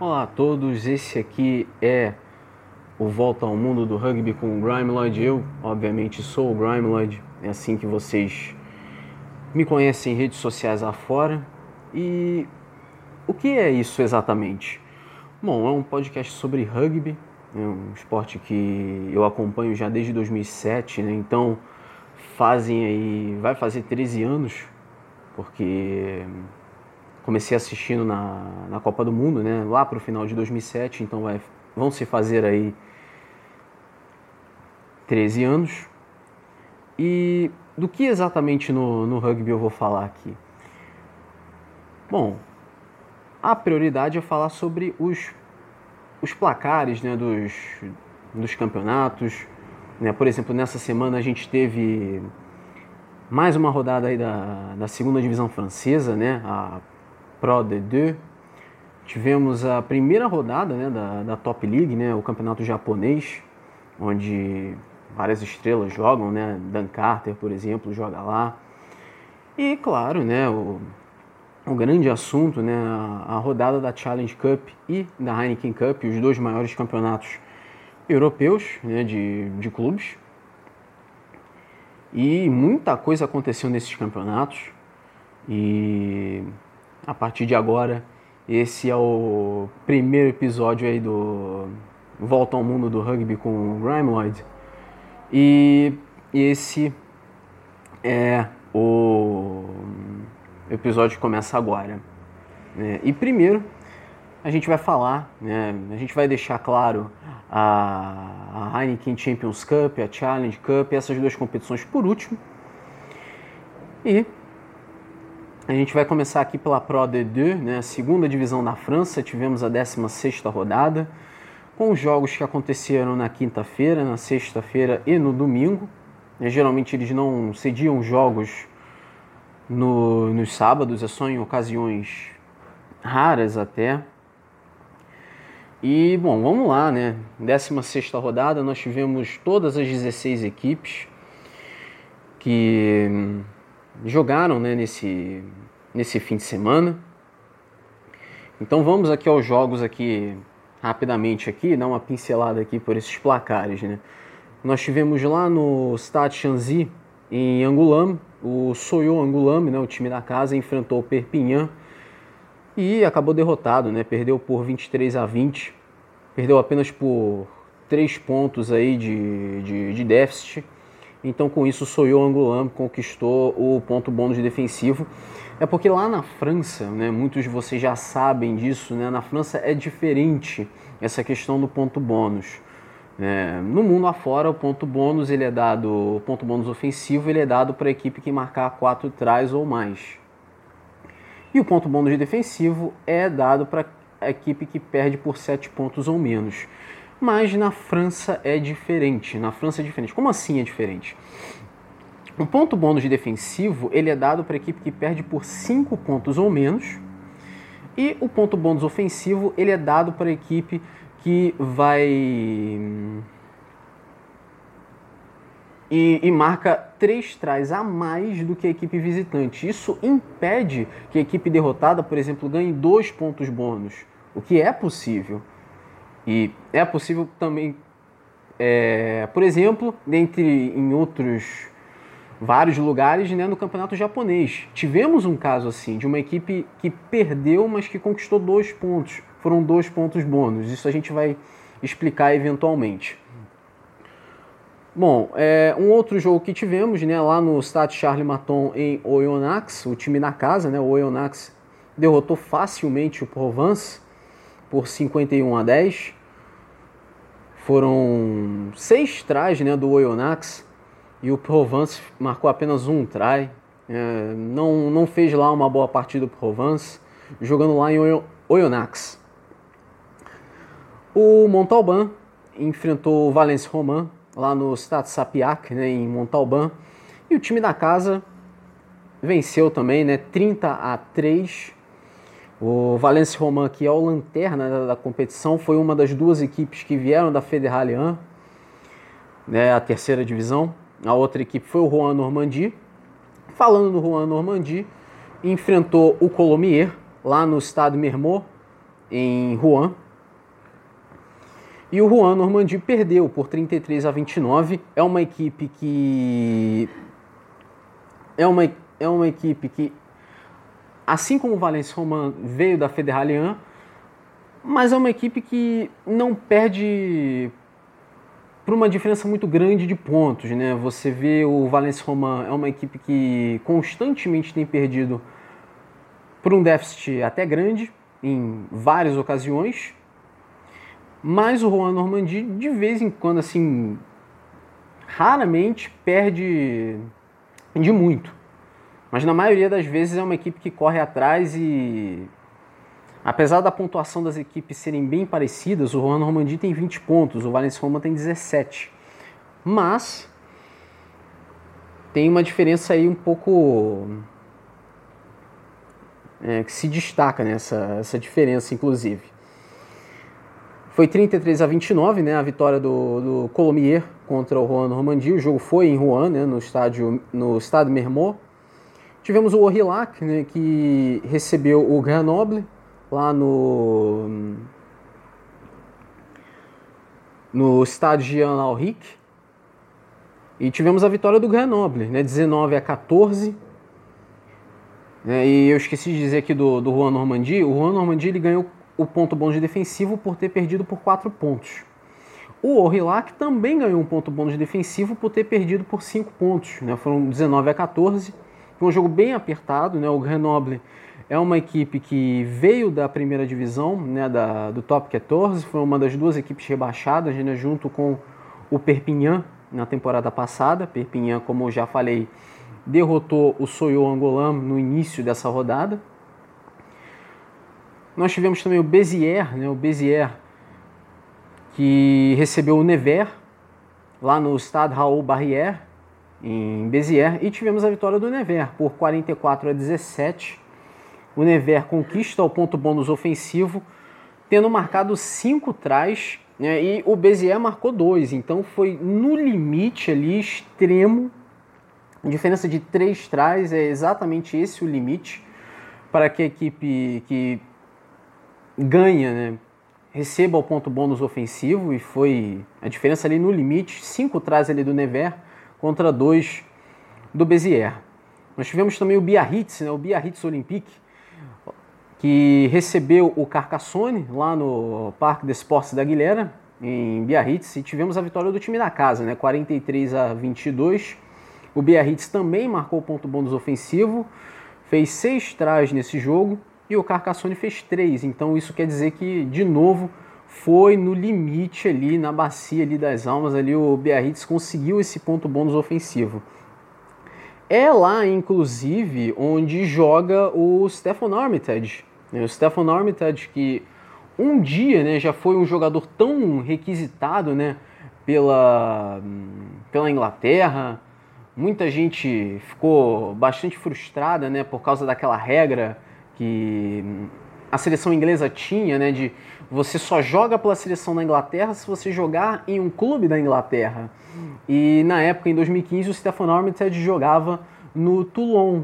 Olá a todos, esse aqui é o Volta ao Mundo do Rugby com o Grime Lloyd. Eu, obviamente, sou o Grime Lloyd, é assim que vocês me conhecem em redes sociais afora. E o que é isso exatamente? Bom, é um podcast sobre rugby, é um esporte que eu acompanho já desde 2007, né? então fazem aí, vai fazer 13 anos, porque comecei assistindo na, na Copa do Mundo, né? Lá para o final de 2007, então vai, vão se fazer aí 13 anos. E do que exatamente no, no rugby eu vou falar aqui? Bom, a prioridade é falar sobre os, os placares né, dos, dos campeonatos. Né? Por exemplo, nessa semana a gente teve mais uma rodada aí da, da segunda divisão francesa, né? A Pro D2. Tivemos a primeira rodada né, da, da Top League, né, o campeonato japonês, onde várias estrelas jogam, né? Dan Carter, por exemplo, joga lá. E claro, né, o, o grande assunto, né, a, a, rodada da Challenge Cup e da Heineken Cup, os dois maiores campeonatos europeus né, de, de clubes. E muita coisa aconteceu nesses campeonatos. E a partir de agora, esse é o primeiro episódio aí do Volta ao Mundo do Rugby com o Grime Lloyd. E esse é o episódio que começa agora. Né? E primeiro, a gente vai falar, né? a gente vai deixar claro a, a Heineken Champions Cup, a Challenge Cup, essas duas competições por último. E a gente vai começar aqui pela Pro D2, né, a segunda divisão da França. Tivemos a 16ª rodada, com os jogos que aconteceram na quinta-feira, na sexta-feira e no domingo. E, geralmente eles não cediam jogos no, nos sábados, é só em ocasiões raras até. E, bom, vamos lá, né? 16ª rodada, nós tivemos todas as 16 equipes que jogaram né, nesse, nesse fim de semana. Então vamos aqui aos jogos aqui rapidamente aqui, dar uma pincelada aqui por esses placares, né? Nós tivemos lá no Stade Chanzy em Angoulême, o Soyo Angoulême, né, o time da casa enfrentou o Perpignan e acabou derrotado, né? Perdeu por 23 a 20. Perdeu apenas por 3 pontos aí de, de, de déficit. Então, com isso, o Soyo Angoulême conquistou o ponto bônus defensivo. É porque lá na França, né, muitos de vocês já sabem disso, né, na França é diferente essa questão do ponto bônus. É, no mundo afora, o ponto bônus ele é dado, o ponto bônus ofensivo ele é dado para a equipe que marcar quatro trás ou mais. E o ponto bônus defensivo é dado para a equipe que perde por sete pontos ou menos. Mas na França é diferente. Na França é diferente. Como assim é diferente? O ponto bônus de defensivo ele é dado para a equipe que perde por 5 pontos ou menos. E o ponto bônus ofensivo ele é dado para a equipe que vai e, e, marca três trás a mais do que a equipe visitante. Isso impede que a equipe derrotada, por exemplo, ganhe dois pontos bônus, o que é possível. E é possível também, é, por exemplo, dentre em outros vários lugares né, no campeonato japonês. Tivemos um caso assim, de uma equipe que perdeu, mas que conquistou dois pontos. Foram dois pontos bônus. Isso a gente vai explicar eventualmente. Bom, é, um outro jogo que tivemos né, lá no Stade Charles Maton em Oyonnax, o time na casa, né, o Oyonnax derrotou facilmente o Provence por 51 a 10. Foram seis tries né, do Oyonnax e o Provence marcou apenas um try. É, não, não fez lá uma boa partida o Provence, jogando lá em Oyonnax. O Montalban enfrentou o Valence Roman lá no Stade Sapiac, né, em Montalban. E o time da casa venceu também, né, 30 a 3 o Valence Roman, que é o lanterna da, competição, foi uma das duas equipes que vieram da Federalian, né, a terceira divisão. A outra equipe foi o Juan Normandie. Falando do Juan Normandie, enfrentou o Colomier lá no estado Mermot em Rouen. E o Rouen Normandie perdeu por 33 a 29. É uma equipe que é uma, é uma equipe que assim como o Valence Roman veio da Federalian, mas é uma equipe que não perde por uma diferença muito grande de pontos, né? Você vê o Valence Roman é uma equipe que constantemente tem perdido por um déficit até grande em várias ocasiões, mas o Juan Normandie de vez em quando assim raramente perde de muito. Mas na maioria das vezes é uma equipe que corre atrás e apesar da pontuação das equipes serem bem parecidas, o Juan Normandie tem 20 pontos, o Valencia Roma tem 17. Mas tem uma diferença aí um pouco é, que se destaca nessa né, essa diferença, inclusive. Foi 33 a 29, né, a vitória do, do Colomier contra o Juan Normandie. O jogo foi em Rouen, né, no estádio no estado Mermot. Tivemos o Orillac, né, que recebeu o Grenoble lá no no estádio Jean Alric. E tivemos a vitória do Grenoble, né, 19 a 14. É, e eu esqueci de dizer aqui do, do Juan Normandie. O Juan Normandie ele ganhou o ponto bônus defensivo por ter perdido por 4 pontos. O Orillac também ganhou um ponto bônus defensivo por ter perdido por 5 pontos. Né? Foram 19 a 14. Foi um jogo bem apertado, né? O Grenoble é uma equipe que veio da primeira divisão, né, da, do Top 14, foi uma das duas equipes rebaixadas, né, junto com o Perpignan na temporada passada. Perpignan, como eu já falei, derrotou o Soyo Angolan no início dessa rodada. Nós tivemos também o Bezier, né, o Bezier que recebeu o Nevers lá no Stade Raoul Barrière, em Béziers e tivemos a vitória do Nevers por 44 a 17. O Nevers conquista o ponto bônus ofensivo, tendo marcado cinco trás né, e o Béziers marcou dois, então foi no limite ali extremo. A diferença de três trás é exatamente esse o limite para que a equipe que ganha né, receba o ponto bônus ofensivo e foi a diferença ali no limite, cinco trás ali do Nevers contra dois do Bezier. Nós tivemos também o Biarritz, né, o Biarritz Olympique, que recebeu o Carcassonne lá no Parque de Esportes da Aguilera, em Biarritz, e tivemos a vitória do time da casa, né, 43 a 22. O Biarritz também marcou ponto bônus ofensivo, fez seis trás nesse jogo e o Carcassonne fez três. Então isso quer dizer que, de novo, foi no limite ali, na bacia ali das almas, ali o Biarritz conseguiu esse ponto bônus ofensivo. É lá, inclusive, onde joga o Stefan Armitage. Né? O Stefan Armitage que um dia né, já foi um jogador tão requisitado né, pela, pela Inglaterra. Muita gente ficou bastante frustrada né, por causa daquela regra que a seleção inglesa tinha, né, de você só joga pela seleção da Inglaterra se você jogar em um clube da Inglaterra. E na época, em 2015, o Stefan Armitage jogava no Toulon,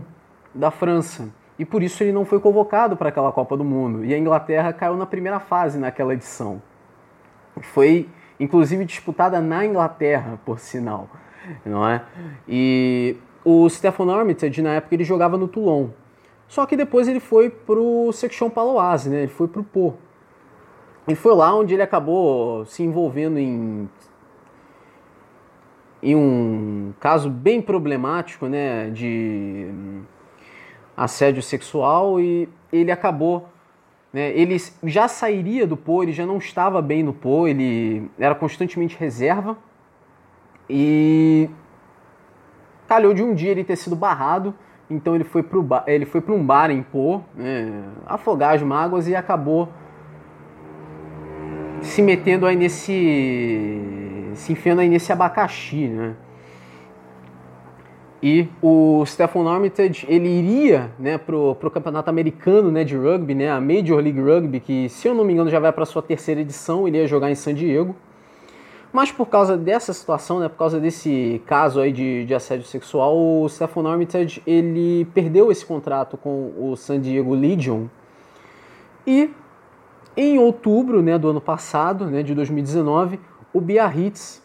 da França. E por isso ele não foi convocado para aquela Copa do Mundo. E a Inglaterra caiu na primeira fase naquela edição. Foi, inclusive, disputada na Inglaterra, por sinal. Não é? E o Stefan Armitage, na época, ele jogava no Toulon. Só que depois ele foi para o Section Paloise, né? ele foi para o Pô. E foi lá onde ele acabou se envolvendo em, em um caso bem problemático né, de assédio sexual e ele acabou. Né, ele já sairia do Pô, ele já não estava bem no Pô, ele era constantemente reserva e calhou de um dia ele ter sido barrado então ele foi para um bar em Pô, né, afogar as mágoas e acabou se metendo aí nesse se enfiando aí nesse abacaxi, né? E o Stephen Armitage, ele iria né, pro, pro campeonato americano né, de rugby, né, a Major League Rugby, que se eu não me engano já vai para sua terceira edição, ele ia jogar em San Diego. Mas por causa dessa situação, né, por causa desse caso aí de, de assédio sexual, o Stephen Armitage ele perdeu esse contrato com o San Diego Legion e Em outubro né, do ano passado, né, de 2019, o Biarritz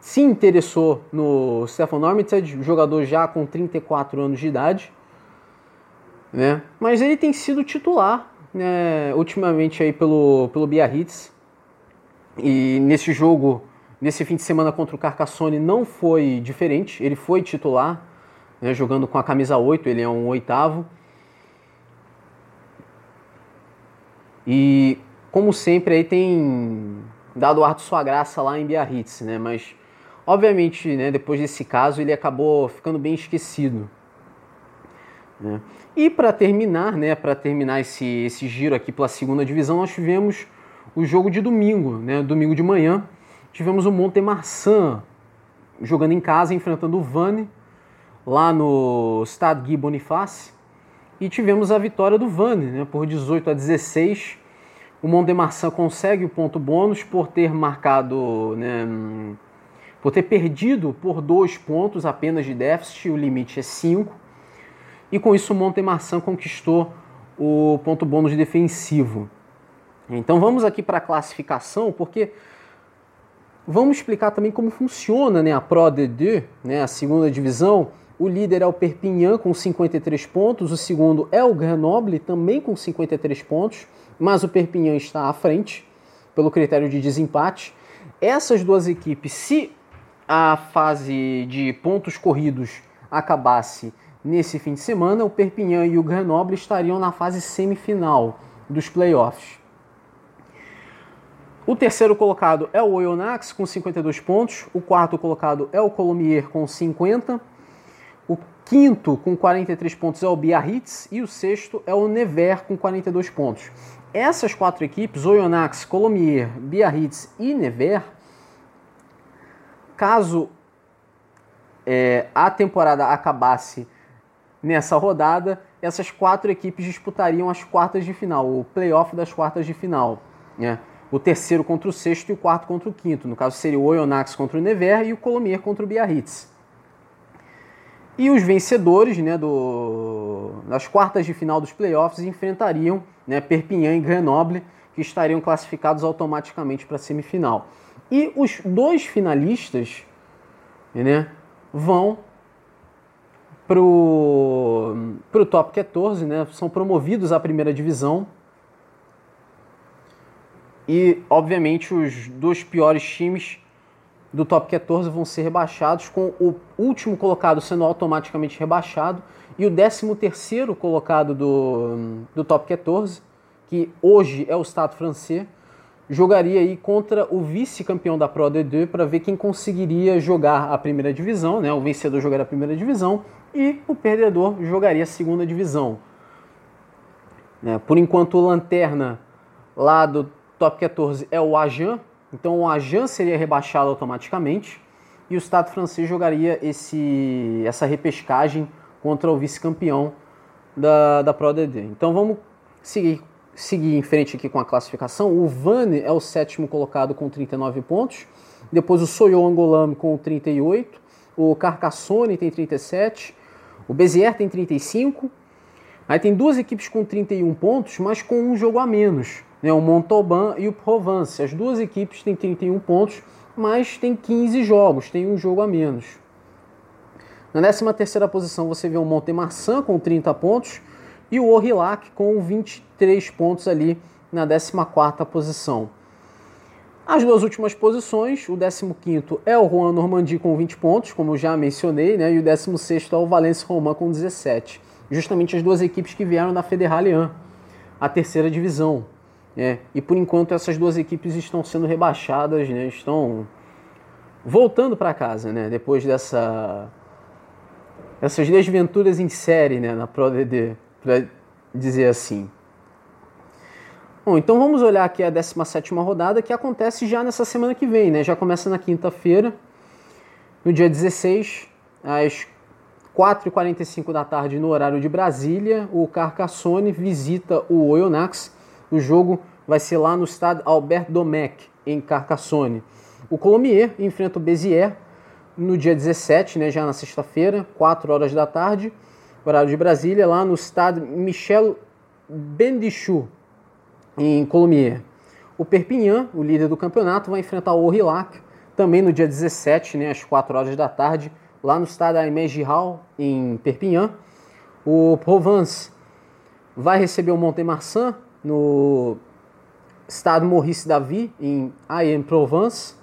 se interessou no Stefan Armitage, jogador já com 34 anos de idade, né? Mas ele tem sido titular, né, ultimamente aí pelo pelo Biarritz. E nesse jogo, nesse fim de semana contra o Carcassonne não foi diferente, ele foi titular, né, jogando com a camisa 8, ele é um oitavo. E como sempre aí tem dado o ar de sua graça lá em Biarritz, né? Mas obviamente, né, depois desse caso ele acabou ficando bem esquecido. Né? E para terminar, né, para terminar esse, esse giro aqui pela segunda divisão, nós tivemos o jogo de domingo, né, domingo de manhã, tivemos o Montemarçan jogando em casa, enfrentando o Vane, lá no Stade Guy Boniface, e tivemos a vitória do Vane, né, por 18 a 16. O Montemarçan consegue o ponto bônus por ter marcado, né, por ter perdido por dois pontos apenas de déficit, o limite é 5 e com isso o Montemarçan conquistou o ponto bônus defensivo. Então vamos aqui para a classificação, porque vamos explicar também como funciona né, a Pro D2, né, a segunda divisão. O líder é o Perpignan com 53 pontos, o segundo é o Grenoble também com 53 pontos, mas o Perpignan está à frente pelo critério de desempate. Essas duas equipes, se a fase de pontos corridos acabasse Nesse fim de semana, o Perpignan e o Grenoble estariam na fase semifinal dos playoffs. O terceiro colocado é o Oyonnax com 52 pontos, o quarto colocado é o Colomier com 50, o quinto com 43 pontos é o Biarritz e o sexto é o Nevers com 42 pontos. Essas quatro equipes, Oyonnax, Colomier, Biarritz e Nevers, caso é, a temporada acabasse Nessa rodada, essas quatro equipes disputariam as quartas de final, o playoff das quartas de final. Né? O terceiro contra o sexto e o quarto contra o quinto. No caso, seria o Oyonnax contra o Nevers e o Colomier contra o Biarritz. E os vencedores né, do, das quartas de final dos playoffs enfrentariam né, Perpignan e Grenoble, que estariam classificados automaticamente para a semifinal. E os dois finalistas né, vão pro, pro top 14, né? São promovidos à primeira divisão. E, obviamente, os dois piores times do top 14 vão ser rebaixados, com o último colocado sendo automaticamente rebaixado e o 13 terceiro colocado do, do top 14, que hoje é o Estado francês, jogaria aí contra o vice-campeão da Pro D2 para ver quem conseguiria jogar a primeira divisão, né? O vencedor jogaria a primeira divisão e o perdedor jogaria a segunda divisão. Né? Por enquanto, o lanterna lá do top 14 é o Ajan, então o Ajan seria rebaixado automaticamente e o Estado francês jogaria esse, essa repescagem contra o vice-campeão da, da Pro DD. Então vamos seguir, seguir em frente aqui com a classificação. O Vane é o sétimo colocado com 39 pontos, depois o Soyo Angolame com 38, o Carcassonne tem 37, o Bezier tem 35, aí tem duas equipes com 31 pontos, mas com um jogo a menos, né? o Montauban e o Provence. As duas equipes têm 31 pontos, mas tem 15 jogos, tem um jogo a menos. Na 13 terceira posição você vê o Montemarçan com 30 pontos e o Orillac com 23 pontos ali na 14 quarta posição. As duas últimas posições, o 15 é o Juan Normandie com 20 pontos, como já mencionei, né? e o 16 é o Valence Roman com 17. Justamente as duas equipes que vieram da Federalian, a terceira divisão. Né? E por enquanto essas duas equipes estão sendo rebaixadas, né? estão voltando para casa, né? depois dessa essas desventuras em série né? na Pro DD, para dizer assim. Bom, então vamos olhar aqui a 17 rodada que acontece já nessa semana que vem, né? Já começa na quinta-feira, no dia 16, às 4h45 da tarde, no horário de Brasília, o Carcassonne visita o Oyonnax. O jogo vai ser lá no estádio Albert Domecq, em Carcassonne. O Colomier enfrenta o Béziers no dia 17, né, já na sexta-feira, 4 horas da tarde, horário de Brasília, lá no estádio Michel Bendichou, em Colomiers. O Perpignan, o líder do campeonato, vai enfrentar o Aurillac também no dia 17, né, às 4 horas da tarde, lá no estádio Aimé Giral, em Perpignan. O Provence vai receber o Montemarçan no estádio Maurice Davy, em Aix-en-Provence.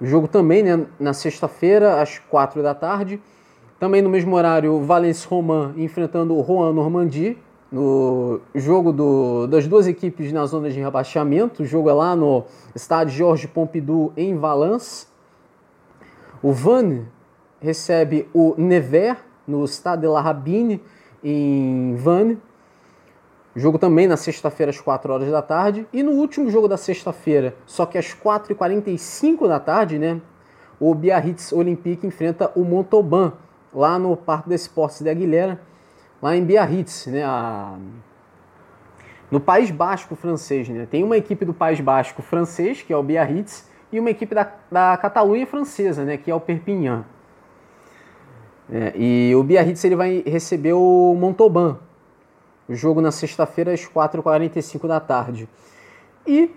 O jogo também né, na sexta-feira, às 4 da tarde. Também no mesmo horário, Valence Roman enfrentando o Rouen Normandie, no jogo do, das duas equipes na zona de rebaixamento. O jogo é lá no estádio Georges Pompidou, em Valence. O Vannes recebe o Nevers no Stade de la Rabine, em Vannes. Jogo também na sexta-feira às 4 horas da tarde. E no último jogo da sexta-feira, só que às 4h45 da tarde, né? O Biarritz Olympique enfrenta o Montauban, lá no Parque des Esportes de Aguilera, lá em Biarritz, né? A... No País Basco francês, né? Tem uma equipe do País Basco francês, que é o Biarritz, e uma equipe da, da Catalunha francesa, né? Que é o Perpignan. É, e o Biarritz ele vai receber o Montauban. O jogo na sexta-feira às 4h45 da tarde. E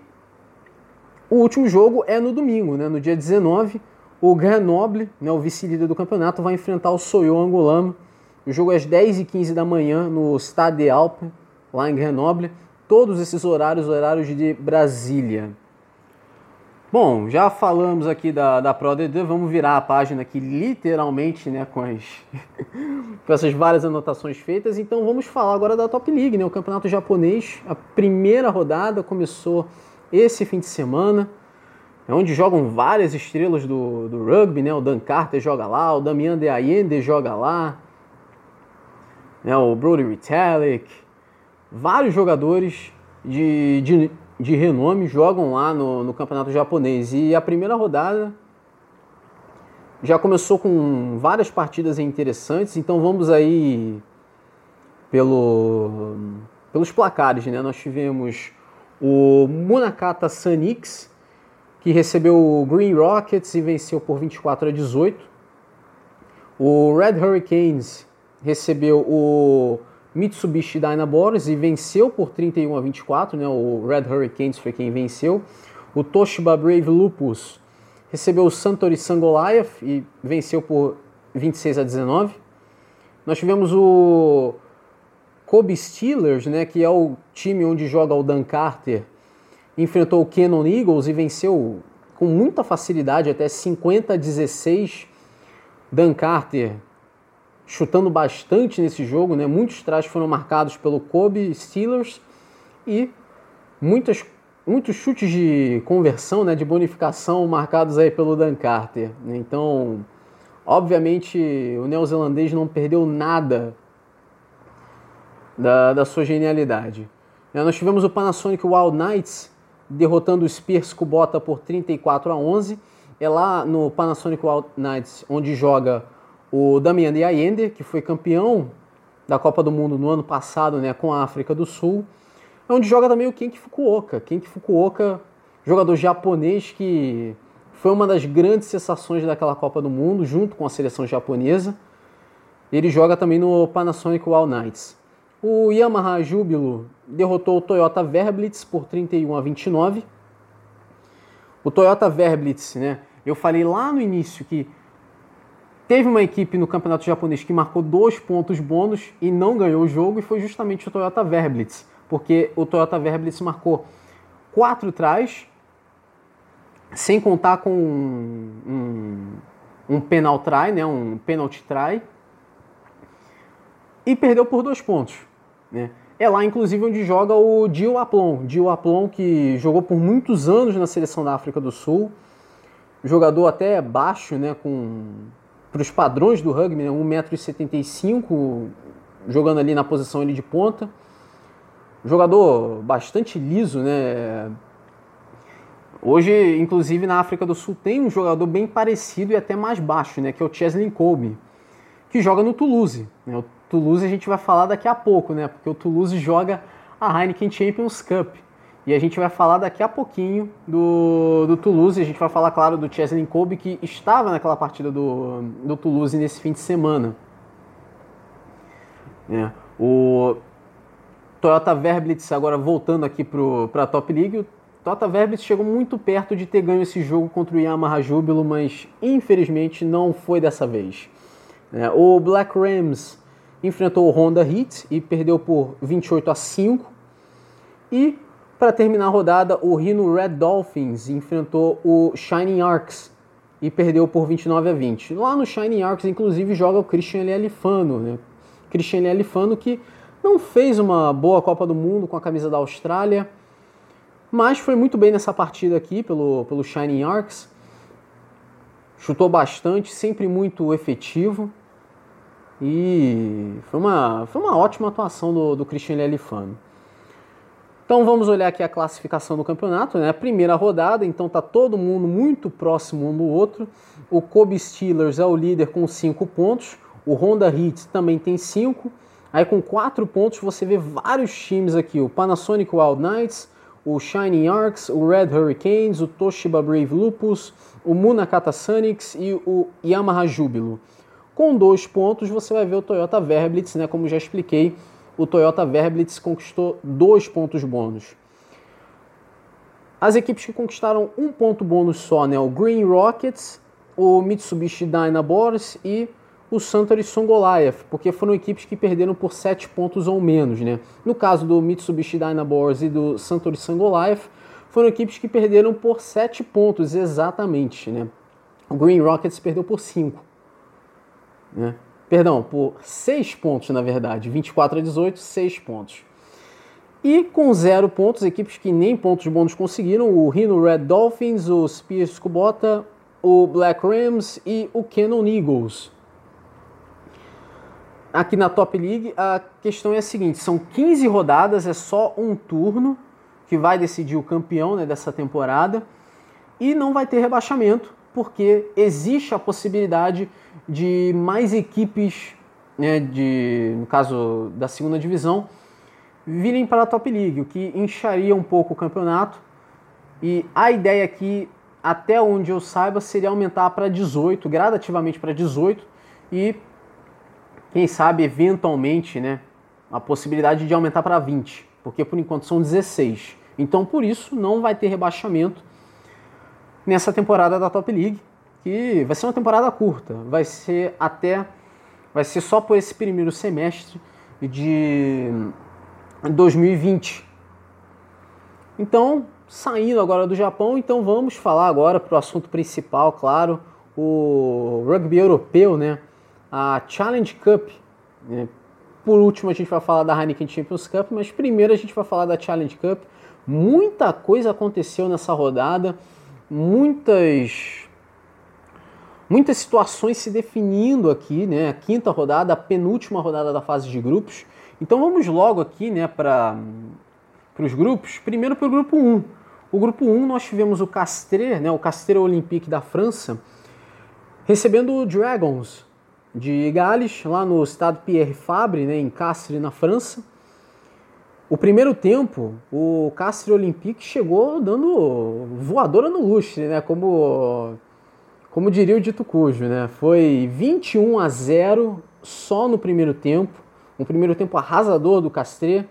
o último jogo é no domingo, né, no dia 19. O Grenoble, né, o vice-líder do campeonato, vai enfrentar o Soyo Angolano. O jogo é às 10h15 da manhã no Stade Alpes, lá em Grenoble. Todos esses horários, horários de Brasília. Bom, já falamos aqui da, da Pro D2, vamos virar a página aqui literalmente, né, com, as, com essas várias anotações feitas. Então vamos falar agora da Top League, né, o campeonato japonês. A primeira rodada começou esse fim de semana, é onde jogam várias estrelas do, do rugby, né, o Dan Carter joga lá, o Damian De Allende joga lá, né, o Brody Retallick, vários jogadores de, de de renome jogam lá no, no campeonato japonês. E a primeira rodada já começou com várias partidas interessantes, então vamos aí pelo, pelos placares. Né? Nós tivemos o Munakata Sanix, que recebeu o Green Rockets e venceu por 24 a 18. O Red Hurricanes recebeu o Mitsubishi Dynaboros e venceu por 31 a 24, né? O Red Hurricanes foi quem venceu. O Toshiba Brave Lupus recebeu o Santori Sangoliath e venceu por 26 a 19. Nós tivemos o Kobe Steelers, né, que é o time onde joga o Dan Carter, enfrentou o Cannon Eagles e venceu com muita facilidade, até 50 a 16. Dan Carter chutando bastante nesse jogo, né? Muitos trajes foram marcados pelo Kobe Steelers e muitas, muitos chutes de conversão, né, de bonificação marcados aí pelo Dan Carter. Né? Então, obviamente, o neozelandês não perdeu nada da, da sua genialidade. É, nós tivemos o Panasonic Wild Knights derrotando o Spears Kubota por 34 a 11. É lá no Panasonic Wild Knights onde joga o Damian de Allende, que foi campeão da Copa do Mundo no ano passado né, com a África do Sul, é onde joga também o Kenki Fukuoka. Kenki Fukuoka, jogador japonês que foi uma das grandes sensações daquela Copa do Mundo, junto com a seleção japonesa. Ele joga também no Panasonic Wild Knights. O Yamaha Júbilo derrotou o Toyota Verblitz por 31 a 29. O Toyota Verblitz, né? Eu falei lá no início que Teve uma equipe no campeonato japonês que marcou dois pontos bônus e não ganhou o jogo, e foi justamente o Toyota Verblitz, porque o Toyota Verblitz marcou quatro trás, sem contar com um, um, um penal try, né, um penalty try, e perdeu por dois pontos. Né? É lá, inclusive, onde joga o Dio Aplon. Dio Aplon, que jogou por muitos anos na seleção da África do Sul, jogador até baixo, né, com para os padrões do rugby, né? 1,75m, jogando ali na posição ali de ponta. Jogador bastante liso, né? Hoje, inclusive, na África do Sul tem um jogador bem parecido e até mais baixo, né? Que é o Chesley Colby, que joga no Toulouse. Né? O Toulouse a gente vai falar daqui a pouco, né? Porque o Toulouse joga a Heineken Champions Cup. E a gente vai falar daqui a pouquinho do, do Toulouse. A gente vai falar, claro, do Chesley Kobe, que estava naquela partida do, do Toulouse nesse fim de semana. É, o, Toyota Verblitz, agora voltando aqui para a Top League, o Toyota Verblitz chegou muito perto de ter ganho esse jogo contra o Yamaha Júbilo, mas infelizmente não foi dessa vez. É, o Black Rams enfrentou o Honda Heat e perdeu por 28 a 5. E para terminar a rodada, o Rhino Red Dolphins enfrentou o Shining Arcs e perdeu por 29 a 20. Lá no Shining Arcs, inclusive, joga o Christian Lelifano, né? Christian Lelifano que não fez uma boa Copa do Mundo com a camisa da Austrália, mas foi muito bem nessa partida aqui pelo, pelo Shining Arcs. Chutou bastante, sempre muito efetivo. E foi uma, foi uma ótima atuação do, do Christian Lelifano. Então vamos olhar aqui a classificação do campeonato, né? Primeira rodada, então tá todo mundo muito próximo um do outro. O Kobe Steelers é o líder com 5 pontos, o Honda Heat também tem 5. Aí com 4 pontos você vê vários times aqui, o Panasonic Wild Knights, o Shining Arcs, o Red Hurricanes, o Toshiba Brave Lupus, o Munakata Sonics e o Yamaha Júbilo. Com dois pontos você vai ver o Toyota Verblitz, né, como já expliquei, o Toyota Verblitz conquistou dois pontos bônus. As equipes que conquistaram um ponto bônus só, né, o Green Rockets, o Mitsubishi Dynaboars e o Suntory Songoliath, porque foram equipes que perderam por 7 pontos ou menos. Né? No caso do Mitsubishi Dynaboars e do Suntory Songoliath, foram equipes que perderam por 7 pontos exatamente. Né? O Green Rockets perdeu por 5. Né? Perdão, por 6 pontos, na verdade. 24 a 18, 6 pontos. E com 0 pontos, equipes que nem pontos bônus conseguiram, o Rhino Red Dolphins, o Spears Kubota, o Black Rams e o Cannon Eagles. Aqui na Top League, a questão é a seguinte: são 15 rodadas, é só um turno que vai decidir o campeão né, dessa temporada e não vai ter rebaixamento, porque existe a possibilidade de mais equipes, né, de, no caso da segunda divisão, virem para a Top League, o que incharia um pouco o campeonato. E a ideia aqui, até onde eu saiba, seria aumentar para 18, gradativamente para 18, e quem sabe eventualmente, né, a possibilidade de aumentar para 20, porque por enquanto são 16. Então, por isso, não vai ter rebaixamento nessa temporada da Top League que vai ser uma temporada curta, vai ser até vai ser só por esse primeiro semestre de 2020. Então, saindo agora do Japão, então vamos falar agora para o assunto principal, claro, o rugby europeu, né? A Challenge Cup. Né? Por último, a gente vai falar da Heineken Champions Cup, mas primeiro a gente vai falar da Challenge Cup. Muita coisa aconteceu nessa rodada, muitas muitas situações se definindo aqui, né? A quinta rodada, a penúltima rodada da fase de grupos. Então vamos logo aqui, né, para os grupos. Primeiro para o grupo 1. O grupo 1 nós tivemos o Castres, né, o Castres Olympique da França, recebendo o Dragons de Gales, lá no estado Pierre Fabre, né, em Castres, na França. O primeiro tempo, o Castres Olympique chegou dando voadora no lustre, né, como como diria o dito cujo, né? Foi 21 a 0 só no primeiro tempo. Um primeiro tempo arrasador do Castré.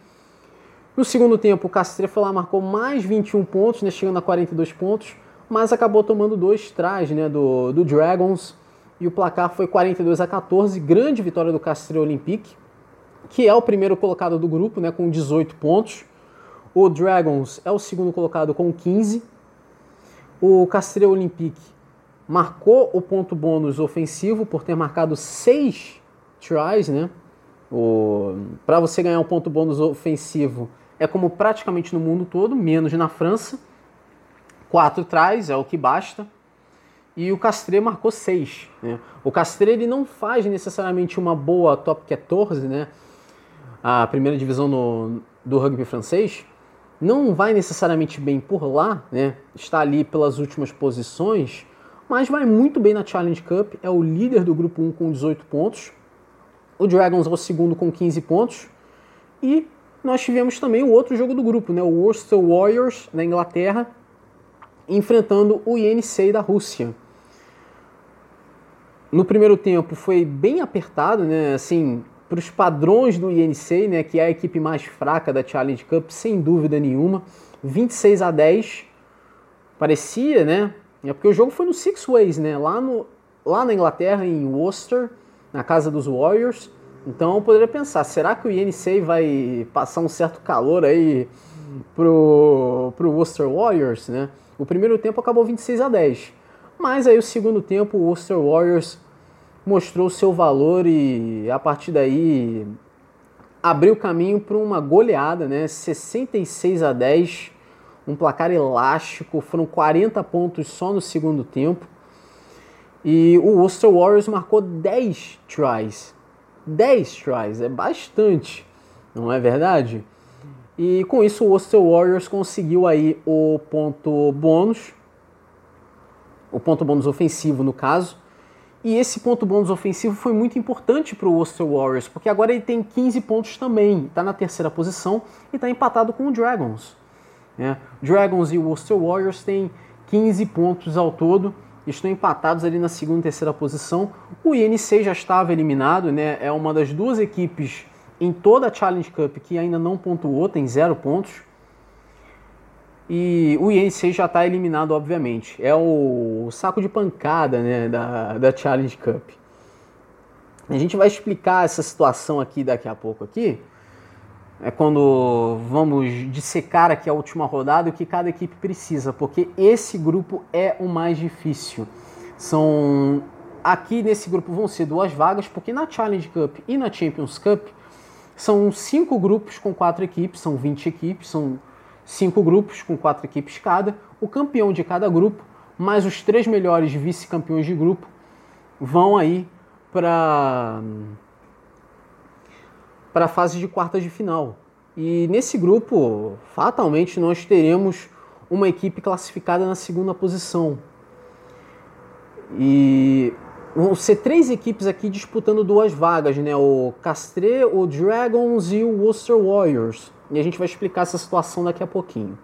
No segundo tempo, o Castré foi lá, marcou mais 21 pontos, né, chegando a 42 pontos, mas acabou tomando dois trás né, do, do Dragons. E o placar foi 42 a 14. Grande vitória do Castré Olympique, que é o primeiro colocado do grupo, né, com 18 pontos. O Dragons é o segundo colocado com 15. O Castré Olympique marcou o ponto bônus ofensivo por ter marcado seis tries, né? Para você ganhar um ponto bônus ofensivo é como praticamente no mundo todo, menos na França. Quatro tries é o que basta. E o Castré marcou seis. Né? O Castré ele não faz necessariamente uma boa top 14, né? a primeira divisão no, do rugby francês. Não vai necessariamente bem por lá, né? está ali pelas últimas posições mas vai muito bem na Challenge Cup, é o líder do grupo 1 com 18 pontos. O Dragons é o segundo com 15 pontos. E nós tivemos também o outro jogo do grupo, né? o Worcester Warriors da Inglaterra, enfrentando o Yenisei da Rússia. No primeiro tempo foi bem apertado, né? Assim, para os padrões do INC, né, que é a equipe mais fraca da Challenge Cup, sem dúvida nenhuma. 26 a 10. Parecia, né? É porque o jogo foi no Six Ways, né? Lá, no, lá na Inglaterra, em Worcester, na casa dos Warriors. Então eu poderia pensar, será que o INC vai passar um certo calor aí pro, pro Worcester Warriors, né? O primeiro tempo acabou 26 a 10. Mas aí o segundo tempo o Worcester Warriors mostrou seu valor e a partir daí abriu caminho para uma goleada, né? 66 a 10, um placar elástico, foram 40 pontos só no segundo tempo. E o Worcester Warriors marcou 10 tries. 10 tries, é bastante, não é verdade? E com isso o Worcester Warriors conseguiu aí o ponto bônus, o ponto bônus ofensivo no caso, e esse ponto bônus ofensivo foi muito importante para o Worcester Warriors, porque agora ele tem 15 pontos também, está na terceira posição e está empatado com o Dragons. Né? Dragons e Worcester Warriors têm 15 pontos ao todo, estão empatados ali na segunda e terceira posição. O INC já estava eliminado, né? é uma das duas equipes em toda a Challenge Cup que ainda não pontuou, tem zero pontos. E o INC já está eliminado, obviamente. É o saco de pancada né, da, da Challenge Cup. A gente vai explicar essa situação aqui daqui a pouco aqui. É quando vamos dissecar aqui a última rodada o que cada equipe precisa, porque esse grupo é o mais difícil. São aqui nesse grupo vão ser duas vagas, porque na Challenge Cup e na Champions Cup são cinco grupos com quatro equipes, são 20 equipes, são cinco grupos com quatro equipes cada, o campeão de cada grupo, mais os três melhores vice-campeões de grupo vão aí para para a fase de quartas de final. E nesse grupo, fatalmente, nós teremos uma equipe classificada na segunda posição. E vão ser três equipes aqui disputando duas vagas, né? O Castre, o Dragons e o Worcester Warriors. E a gente vai explicar essa situação daqui a pouquinho.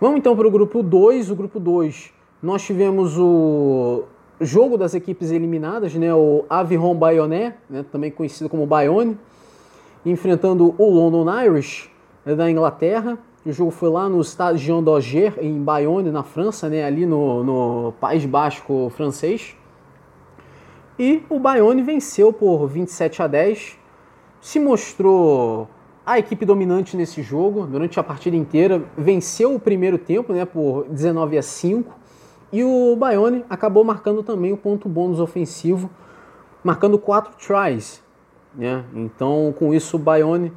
Vamos então para o grupo 2. O grupo 2, nós tivemos o jogo das equipes eliminadas, né? O Aviron Bayonne, né? também conhecido como Bayonne, enfrentando o London Irish né? da Inglaterra. O jogo foi lá no estado Jean d'Auger, em Bayonne, na França, né? ali no, no País Basco francês. E o Bayonne venceu por 27 a 10, se mostrou a equipe dominante nesse jogo durante a partida inteira venceu o primeiro tempo né, por 19 a 5 e o Bayonne acabou marcando também o ponto bônus ofensivo, marcando quatro tries. Né? Então, com isso, o Bayonne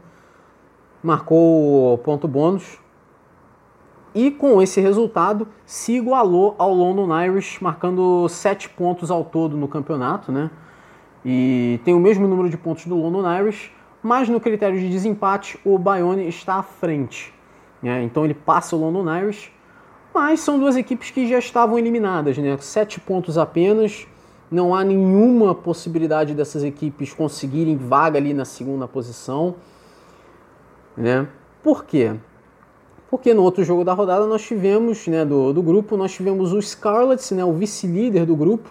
marcou o ponto bônus e com esse resultado se igualou ao London Irish, marcando sete pontos ao todo no campeonato. Né? E tem o mesmo número de pontos do London Irish mas no critério de desempate o Bayonne está à frente. Né? Então ele passa o London Irish, mas são duas equipes que já estavam eliminadas, né? sete pontos apenas. Não há nenhuma possibilidade dessas equipes conseguirem vaga ali na segunda posição. Né? Por quê? Porque no outro jogo da rodada nós tivemos, né, do, do grupo, nós tivemos o Scarlets, né, o vice-líder do grupo,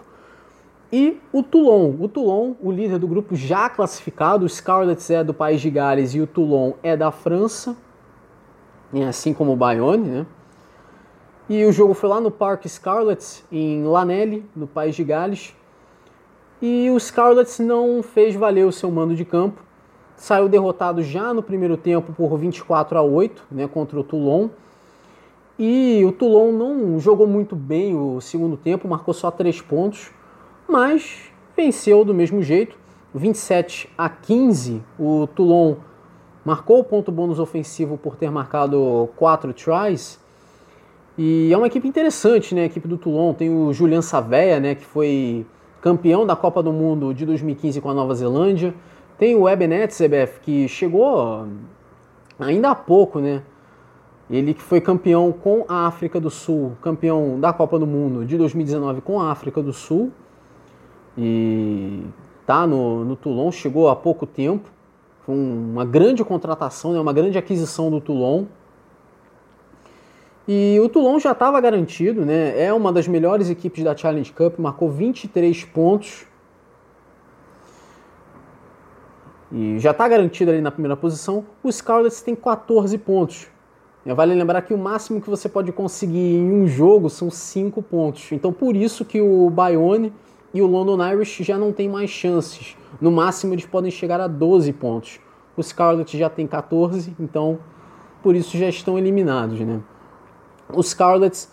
e o Toulon, o Toulon, o líder do grupo já classificado, o Scarlets é do país de Gales e o Toulon é da França, assim como o Bayonne, né? E o jogo foi lá no Parque Scarlets, em Lanelli, no país de Gales. E o Scarlets não fez valer o seu mando de campo. Saiu derrotado já no primeiro tempo por 24 a 8 né, contra o Toulon. E o Toulon não jogou muito bem o segundo tempo, marcou só 3 pontos mas venceu do mesmo jeito. 27 a 15, o Toulon marcou o ponto bônus ofensivo por ter marcado quatro tries. E é uma equipe interessante, né? A equipe do Toulon tem o Julian Saveia, né? Que foi campeão da Copa do Mundo de 2015 com a Nova Zelândia. Tem o Eben Etzebeth, que chegou ainda há pouco, né? Ele que foi campeão com a África do Sul, campeão da Copa do Mundo de 2019 com a África do Sul e tá no, no Toulon, chegou há pouco tempo. Foi uma grande contratação, né, uma grande aquisição do Toulon. E o Toulon já estava garantido, né? É uma das melhores equipes da Challenge Cup, marcou 23 pontos. e já está garantido ali na primeira posição, o Scarlets tem 14 pontos. Vale lembrar que o máximo que você pode conseguir em um jogo são 5 pontos. Então por isso que o Bayonne e o London Irish já não tem mais chances. No máximo eles podem chegar a 12 pontos. O Scarlet já tem 14, então por isso já estão eliminados. Né? Os Scarlets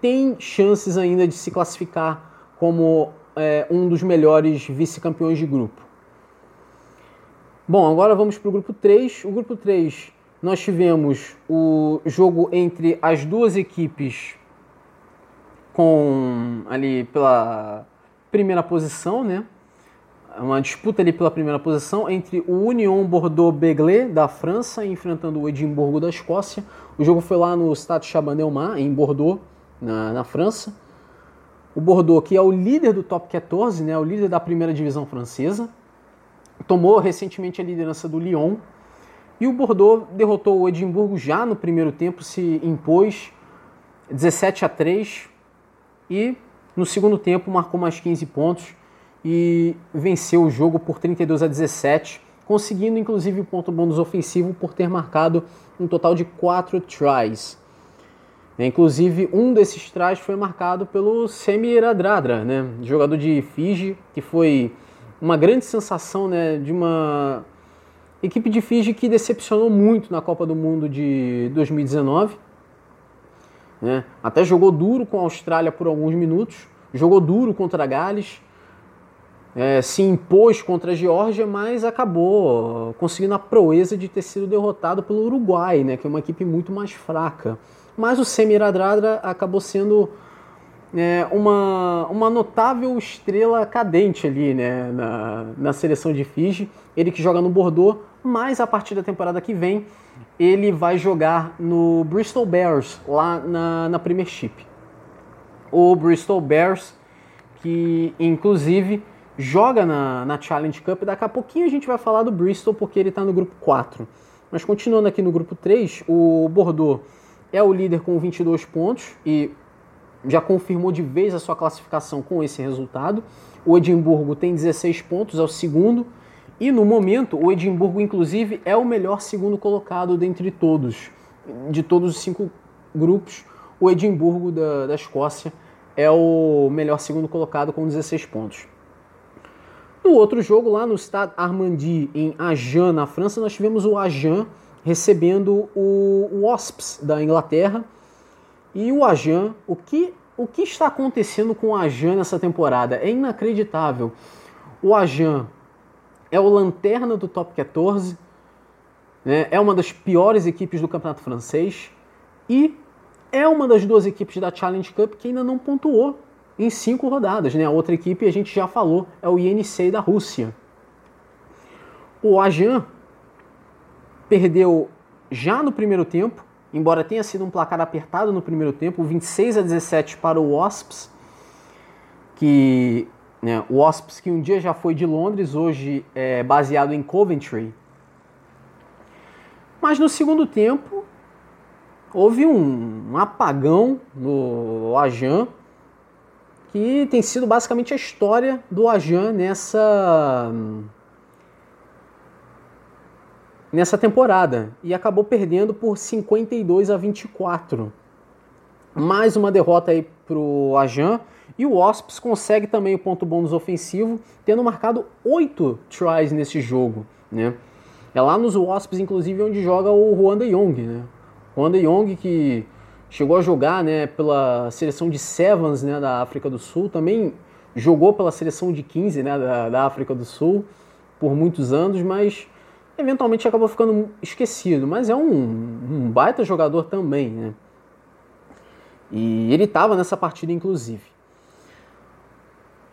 têm chances ainda de se classificar como é, um dos melhores vice-campeões de grupo. Bom, agora vamos para o grupo 3. O grupo 3 nós tivemos o jogo entre as duas equipes com ali pela primeira posição, né? Uma disputa ali pela primeira posição entre o Union Bordeaux-Begley da França enfrentando o Edimburgo da Escócia. O jogo foi lá no Stade Chaban-Delmas, em Bordeaux, na, na França. O Bordeaux, que é o líder do top 14, né, o líder da primeira divisão francesa, tomou recentemente a liderança do Lyon e o Bordeaux derrotou o Edimburgo já no primeiro tempo, se impôs 17 a 3 e no segundo tempo marcou mais 15 pontos e venceu o jogo por 32 a 17, conseguindo inclusive o ponto bônus ofensivo por ter marcado um total de 4 tries. Inclusive, um desses tries foi marcado pelo Semi Radradra, né, jogador de Fiji, que foi uma grande sensação né, de uma Equipe de Fiji que decepcionou muito na Copa do Mundo de 2019. Né? Até jogou duro com a Austrália por alguns minutos, jogou duro contra a Gales, é, se impôs contra a Geórgia, mas acabou conseguindo a proeza de ter sido derrotado pelo Uruguai, né? que é uma equipe muito mais fraca. Mas o Semiradradra acabou sendo é, uma, uma notável estrela cadente ali né, na, na seleção de Fiji. Ele que joga no Bordeaux, mas a partir da temporada que vem ele vai jogar no Bristol Bears, lá na, na Premiership. O Bristol Bears, que inclusive joga na, na Challenge Cup. Daqui a pouquinho a gente vai falar do Bristol, porque ele está no grupo 4. Mas continuando aqui no grupo 3, o Bordeaux é o líder com 22 pontos e já confirmou de vez a sua classificação com esse resultado. O Edimburgo tem 16 pontos, é o segundo. E no momento, o Edimburgo, inclusive, é o melhor segundo colocado dentre todos. De todos os cinco grupos, o Edimburgo da, da Escócia é o melhor segundo colocado com 16 pontos. No outro jogo, lá no Stade Armandi, em Agen, na França, nós tivemos o Agen recebendo o Wasps da Inglaterra. E o Agen, o que, o que está acontecendo com o Agen nessa temporada? É inacreditável. O Agen é o lanterna do top 14, né? é uma das piores equipes do campeonato francês e é uma das duas equipes da Challenge Cup que ainda não pontuou em cinco rodadas. Né? A outra equipe a gente já falou é o INC da Rússia. O Ajan perdeu já no primeiro tempo, embora tenha sido um placar apertado no primeiro tempo, 26 a 17 para o Wasps, que né? O Wasps, que um dia já foi de Londres, hoje é baseado em Coventry. Mas no segundo tempo, houve um, um apagão no Ajan, que tem sido basicamente a história do Ajan nessa nessa temporada e acabou perdendo por 52 a 24. Mais uma derrota aí pro Ajan e o Wasps consegue também o ponto bônus ofensivo, tendo marcado oito tries nesse jogo. Né? É lá nos Wasps, inclusive, onde joga o Juan de Jong. Né? Juan de Jong que chegou a jogar né, pela seleção de Sevens né, da África do Sul, também jogou pela seleção de 15 né, da, da África do Sul por muitos anos, mas eventualmente acabou ficando esquecido. Mas é um, um baita jogador também. Né? E ele estava nessa partida, inclusive.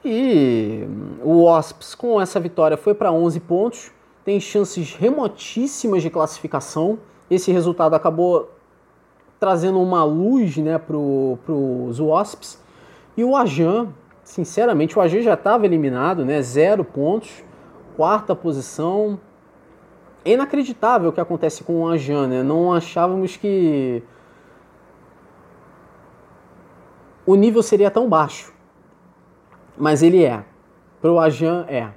E o Wasps, com essa vitória, foi para 11 pontos, tem chances remotíssimas de classificação. Esse resultado acabou trazendo uma luz né, para os Wasps. E o Ajan, sinceramente, o Ajan já estava eliminado, né, zero pontos, quarta posição. É inacreditável o que acontece com o Ajan, né? Não achávamos que o nível seria tão baixo mas ele é. Pro Ajan é.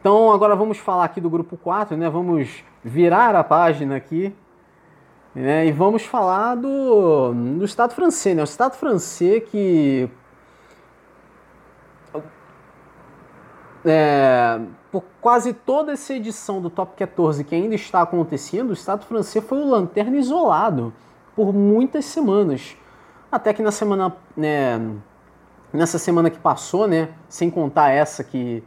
Então agora vamos falar aqui do grupo 4, né? Vamos virar a página aqui né? e vamos falar do, do Estado francês, né? O Estado francês que é, por quase toda essa edição do Top 14 que ainda está acontecendo, o Estado francês foi o lanterna isolado por muitas semanas. Até que na semana, né, nessa semana que passou, né, sem contar essa que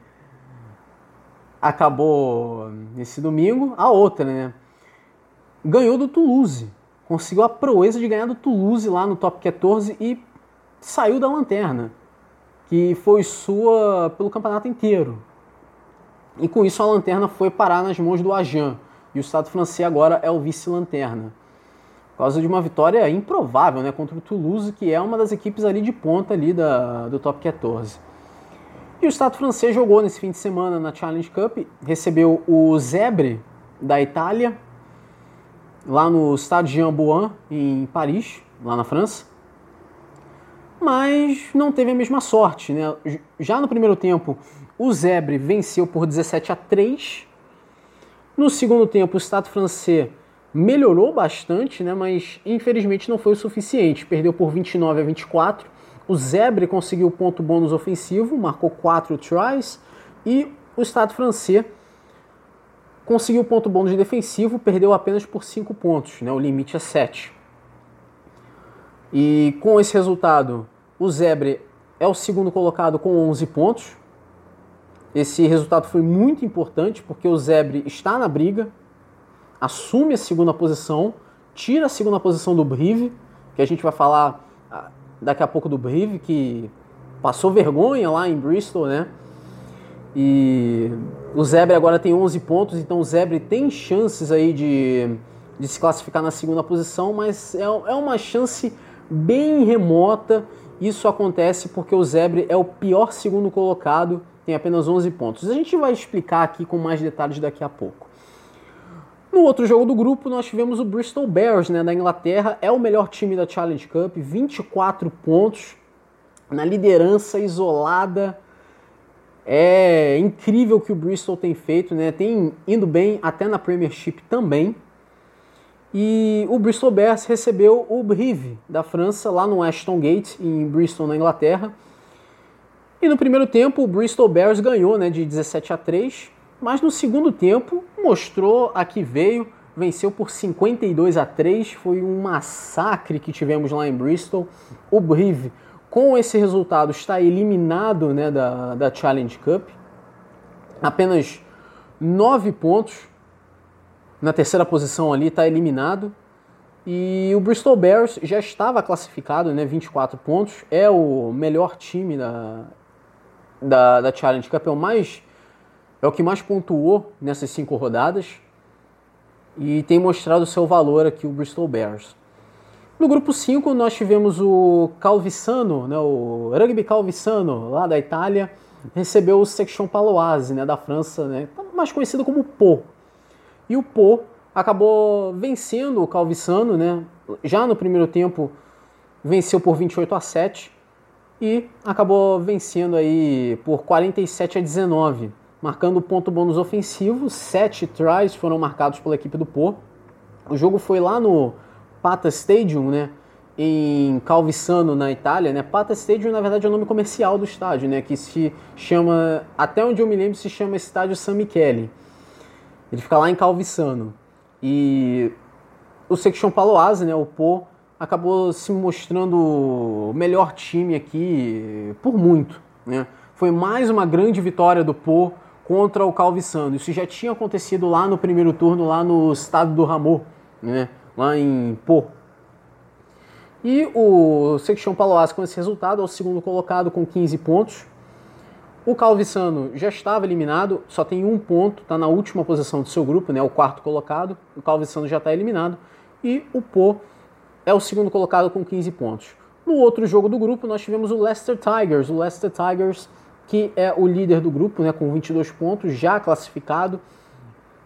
acabou nesse domingo, a outra, né? Ganhou do Toulouse. Conseguiu a proeza de ganhar do Toulouse lá no top 14 e saiu da lanterna, que foi sua pelo campeonato inteiro. E com isso a lanterna foi parar nas mãos do Ajan. E o Estado francês agora é o vice-lanterna. Por causa de uma vitória improvável né, contra o Toulouse, que é uma das equipes ali de ponta ali da, do top 14. E o Estado francês jogou nesse fim de semana na Challenge Cup, recebeu o Zebre da Itália, lá no Stade Jean-Bouin, em Paris, lá na França. Mas não teve a mesma sorte. Né? Já no primeiro tempo, o Zebre venceu por 17 a 3. No segundo tempo, o Estado francês melhorou bastante, né? mas infelizmente não foi o suficiente. Perdeu por 29 a 24 o Zebre conseguiu ponto bônus ofensivo, marcou 4 tries, e o Estado francês conseguiu ponto bônus de defensivo, perdeu apenas por 5 pontos, né? o limite é 7. E com esse resultado, o Zebre é o segundo colocado com 11 pontos. Esse resultado foi muito importante porque o Zebre está na briga, assume a segunda posição, tira a segunda posição do Brive, que a gente vai falar daqui a pouco do Brive, que passou vergonha lá em Bristol, né? E o Zebre agora tem 11 pontos, então o Zebre tem chances aí de, de se classificar na segunda posição, mas é, é uma chance bem remota. Isso acontece porque o Zebre é o pior segundo colocado, tem apenas 11 pontos. A gente vai explicar aqui com mais detalhes daqui a pouco. No outro jogo do grupo, nós tivemos o Bristol Bears, né, da Inglaterra. É o melhor time da Challenge Cup, 24 pontos na liderança isolada. É incrível o que o Bristol tem feito, né? Tem indo bem até na Premiership também. E o Bristol Bears recebeu o Brive da França lá no Ashton Gate, em Bristol, na Inglaterra. E no primeiro tempo, o Bristol Bears ganhou né, de 17 a 3 mas no segundo tempo mostrou a que veio, venceu por 52 a 3, foi um massacre que tivemos lá em Bristol. O Brive, com esse resultado, está eliminado né, da, da Challenge Cup, apenas 9 pontos na terceira posição ali, está eliminado. E o Bristol Bears já estava classificado, né, 24 pontos, é o melhor time da, da, da Challenge Cup, é o mais é o que mais pontuou nessas cinco rodadas e tem mostrado seu valor aqui o Bristol Bears. No grupo 5 nós tivemos o Calvissano, né, o Rugby Calvissano, lá da Itália, recebeu o Section Paloise, né, da França, né, mais conhecido como Pau. E o Pau acabou vencendo o Calvissano, né, já no primeiro tempo venceu por 28 a 7 e acabou vencendo aí por 47 a 19 marcando ponto bônus ofensivo. Sete tries foram marcados pela equipe do Pô. O jogo foi lá no Pata Stadium, né? Em Calvissano, na Itália, né? Pata Stadium, na verdade, é o nome comercial do estádio, né? Que se chama, até onde eu me lembro, se chama Estádio San Michele. Ele fica lá em Calvissano. E o Section Paloise, né? O Pô acabou se mostrando o melhor time aqui por muito, né? Foi mais uma grande vitória do Pô contra o Calvissano. Isso já tinha acontecido lá no primeiro turno, lá no estado do Ramor, né? Lá em Pô. E o Section Paloas com esse resultado é o segundo colocado com 15 pontos. O Calvissano já estava eliminado, só tem um ponto, está na última posição do seu grupo, né, o quarto colocado. O Calvissano já está eliminado. E o Pô é o segundo colocado com 15 pontos. No outro jogo do grupo, nós tivemos o Leicester Tigers. O Leicester Tigers que é o líder do grupo, né, com 22 pontos, já classificado.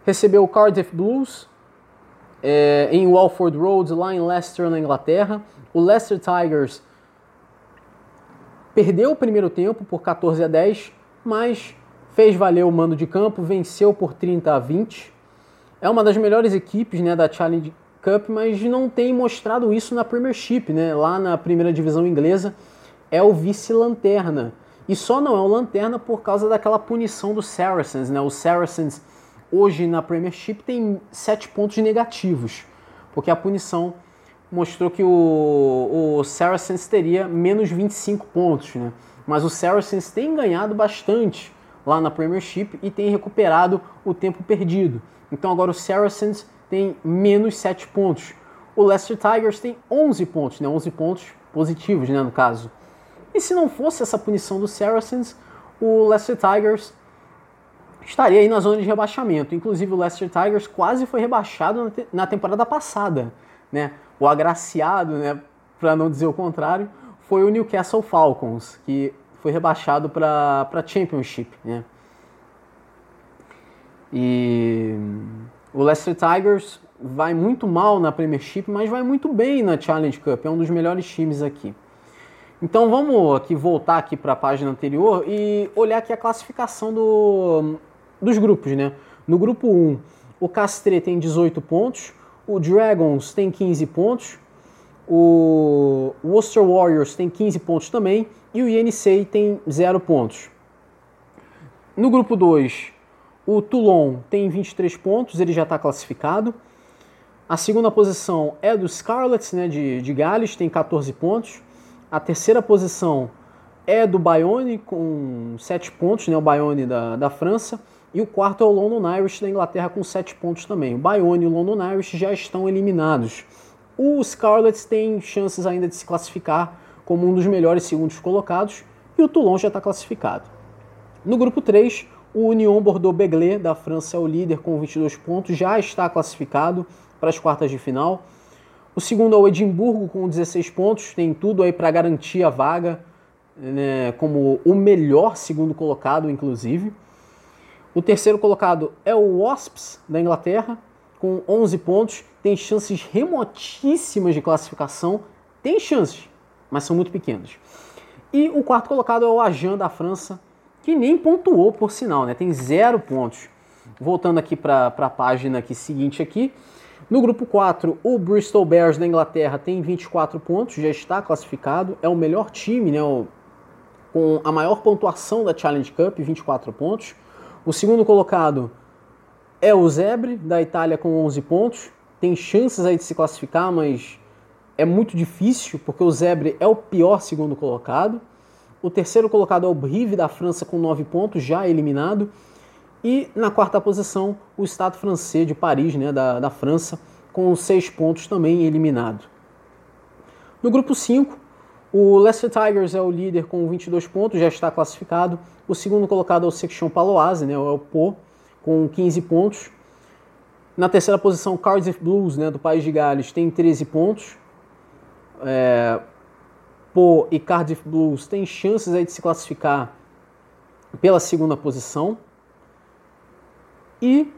Recebeu o Cardiff Blues é, em Walford Road, lá em Leicester, na Inglaterra. O Leicester Tigers perdeu o primeiro tempo por 14 a 10, mas fez valer o mando de campo, venceu por 30 a 20. É uma das melhores equipes né, da Challenge Cup, mas não tem mostrado isso na Premiership, né? Lá na primeira divisão inglesa é o vice-lanterna. E só não é o lanterna por causa daquela punição do Saracens, né? O Saracens hoje na Premiership tem sete pontos negativos, porque a punição mostrou que o, o Saracens teria menos 25 pontos, né? Mas o Saracens tem ganhado bastante lá na Premiership e tem recuperado o tempo perdido. Então agora o Saracens tem menos 7 pontos. O Leicester Tigers tem 11 pontos, né? 11 pontos positivos, né, no caso. E se não fosse essa punição do Saracens, o Leicester Tigers estaria aí na zona de rebaixamento. Inclusive o Leicester Tigers quase foi rebaixado na temporada passada, né? O agraciado, né, para não dizer o contrário, foi o Newcastle Falcons, que foi rebaixado para a Championship, né? E o Leicester Tigers vai muito mal na Premiership, mas vai muito bem na Challenge Cup, é um dos melhores times aqui. Então vamos aqui voltar aqui para a página anterior e olhar aqui a classificação do, dos grupos, né? No grupo 1, o Castre tem 18 pontos, o Dragons tem 15 pontos, o Worcester Warriors tem 15 pontos também e o INC tem 0 pontos. No grupo 2, o Toulon tem 23 pontos, ele já está classificado. A segunda posição é do Scarlets, né, de, de Gales, tem 14 pontos. A terceira posição é do Bayonne, com 7 pontos, né, o Bayonne da, da França. E o quarto é o London Irish da Inglaterra, com 7 pontos também. O Bayonne e o London Irish já estão eliminados. O Scarlets tem chances ainda de se classificar como um dos melhores segundos colocados. E o Toulon já está classificado. No grupo 3, o Union Bordeaux-Begley, da França, é o líder com 22 pontos, já está classificado para as quartas de final. O segundo é o Edimburgo, com 16 pontos, tem tudo aí para garantir a vaga né, como o melhor segundo colocado, inclusive. O terceiro colocado é o Wasps, da Inglaterra, com 11 pontos, tem chances remotíssimas de classificação. Tem chances, mas são muito pequenas. E o quarto colocado é o Ajan, da França, que nem pontuou, por sinal, né? Tem zero pontos. Voltando aqui para a página aqui, seguinte aqui. No grupo 4, o Bristol Bears da Inglaterra tem 24 pontos, já está classificado. É o melhor time, né? O, com a maior pontuação da Challenge Cup, 24 pontos. O segundo colocado é o Zebre, da Itália, com 11 pontos. Tem chances aí de se classificar, mas é muito difícil, porque o Zebre é o pior segundo colocado. O terceiro colocado é o Brive da França com 9 pontos, já eliminado. E na quarta posição, o Estado francês de Paris, né, da, da França, com 6 pontos também eliminado. No grupo 5, o Leicester Tigers é o líder com 22 pontos, já está classificado. O segundo colocado é o Section Paloise, né, é o Pô, com 15 pontos. Na terceira posição, Cardiff Blues, né, do País de Gales, tem 13 pontos. É, Pô e Cardiff Blues têm chances aí de se classificar pela segunda posição. E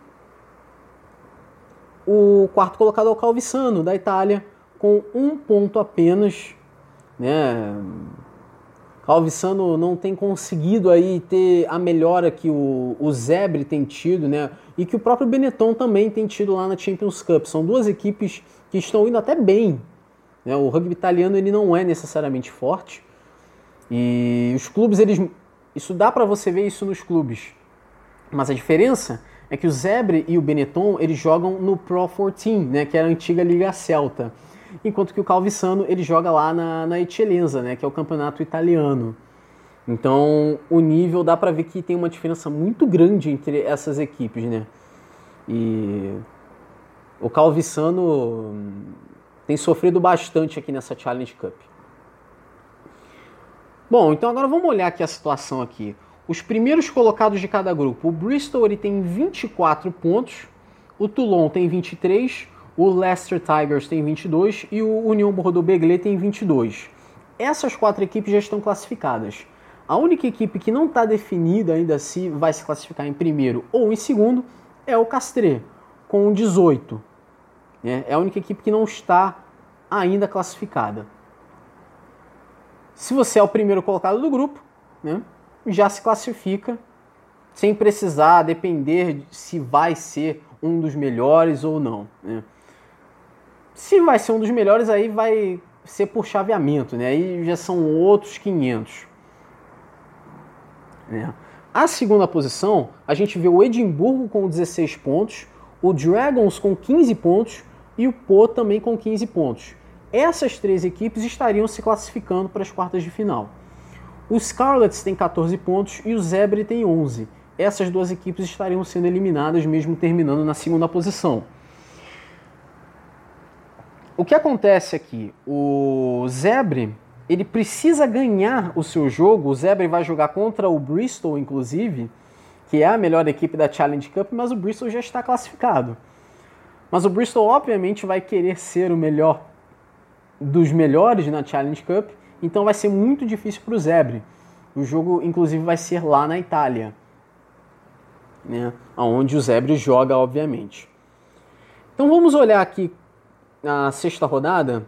o quarto colocado é o Calvissano, da Itália, com um ponto apenas. Né? Calvissano não tem conseguido aí ter a melhora que o, o Zebre tem tido, né? E que o próprio Benetton também tem tido lá na Champions Cup. São duas equipes que estão indo até bem né? O rugby italiano ele não é necessariamente forte e os clubes eles isso dá para você ver isso nos clubes, mas a diferença é que o Zebre e o Benetton eles jogam no Pro 14, né? Que era a antiga Liga Celta, enquanto que o Calvissano ele joga lá na, na Eccellenza, né? Que é o campeonato italiano. Então, o nível dá para ver que tem uma diferença muito grande entre essas equipes, né? E o Calvissano tem sofrido bastante aqui nessa Challenge Cup. Bom, então agora vamos olhar aqui a situação aqui. Os primeiros colocados de cada grupo. O Bristol ele tem 24 pontos, o Toulon tem 23, o Leicester Tigers tem 22 e o Union Bordeaux-Begley tem 22. Essas quatro equipes já estão classificadas. A única equipe que não está definida ainda se vai se classificar em primeiro ou em segundo é o Castre, com 18. Né? É a única equipe que não está ainda classificada. Se você é o primeiro colocado do grupo, né, já se classifica sem precisar depender se vai ser um dos melhores ou não. Né? Se vai ser um dos melhores, aí vai ser por chaveamento, né? aí já são outros 500. Né? A segunda posição, a gente vê o Edimburgo com 16 pontos, o Dragons com 15 pontos e o Po também com 15 pontos. Essas três equipes estariam se classificando para as quartas de final. Os Scarlets têm 14 pontos e o Zebre tem 11. Essas duas equipes estariam sendo eliminadas mesmo terminando na segunda posição. O que acontece aqui? O Zebre ele precisa ganhar o seu jogo. O Zebre vai jogar contra o Bristol, inclusive, que é a melhor equipe da Challenge Cup, mas o Bristol já está classificado. Mas o Bristol, obviamente, vai querer ser o melhor dos melhores na Challenge Cup, então vai ser muito difícil para o Zebre. O jogo, inclusive, vai ser lá na Itália, né? onde o Zebre joga, obviamente. Então vamos olhar aqui a sexta rodada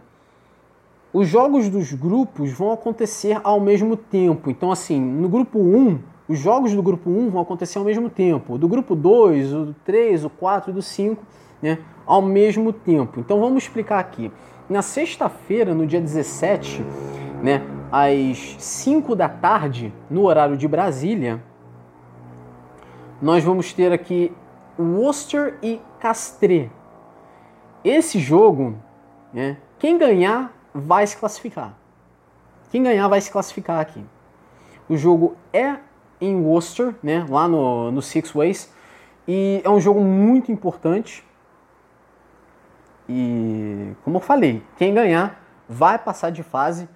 os jogos dos grupos vão acontecer ao mesmo tempo. Então, assim, no grupo 1, os jogos do grupo 1 vão acontecer ao mesmo tempo. Do grupo 2, o 3, o 4 e do 5, né, ao mesmo tempo. Então, vamos explicar aqui. Na sexta-feira, no dia 17, né, às 5 da tarde, no horário de Brasília, nós vamos ter aqui Worcester e Castre. Esse jogo, né, quem ganhar vai se classificar. Quem ganhar vai se classificar aqui. O jogo é em Worcester, né, lá no, no Six Ways, e é um jogo muito importante. E, como eu falei, quem ganhar vai passar de fase.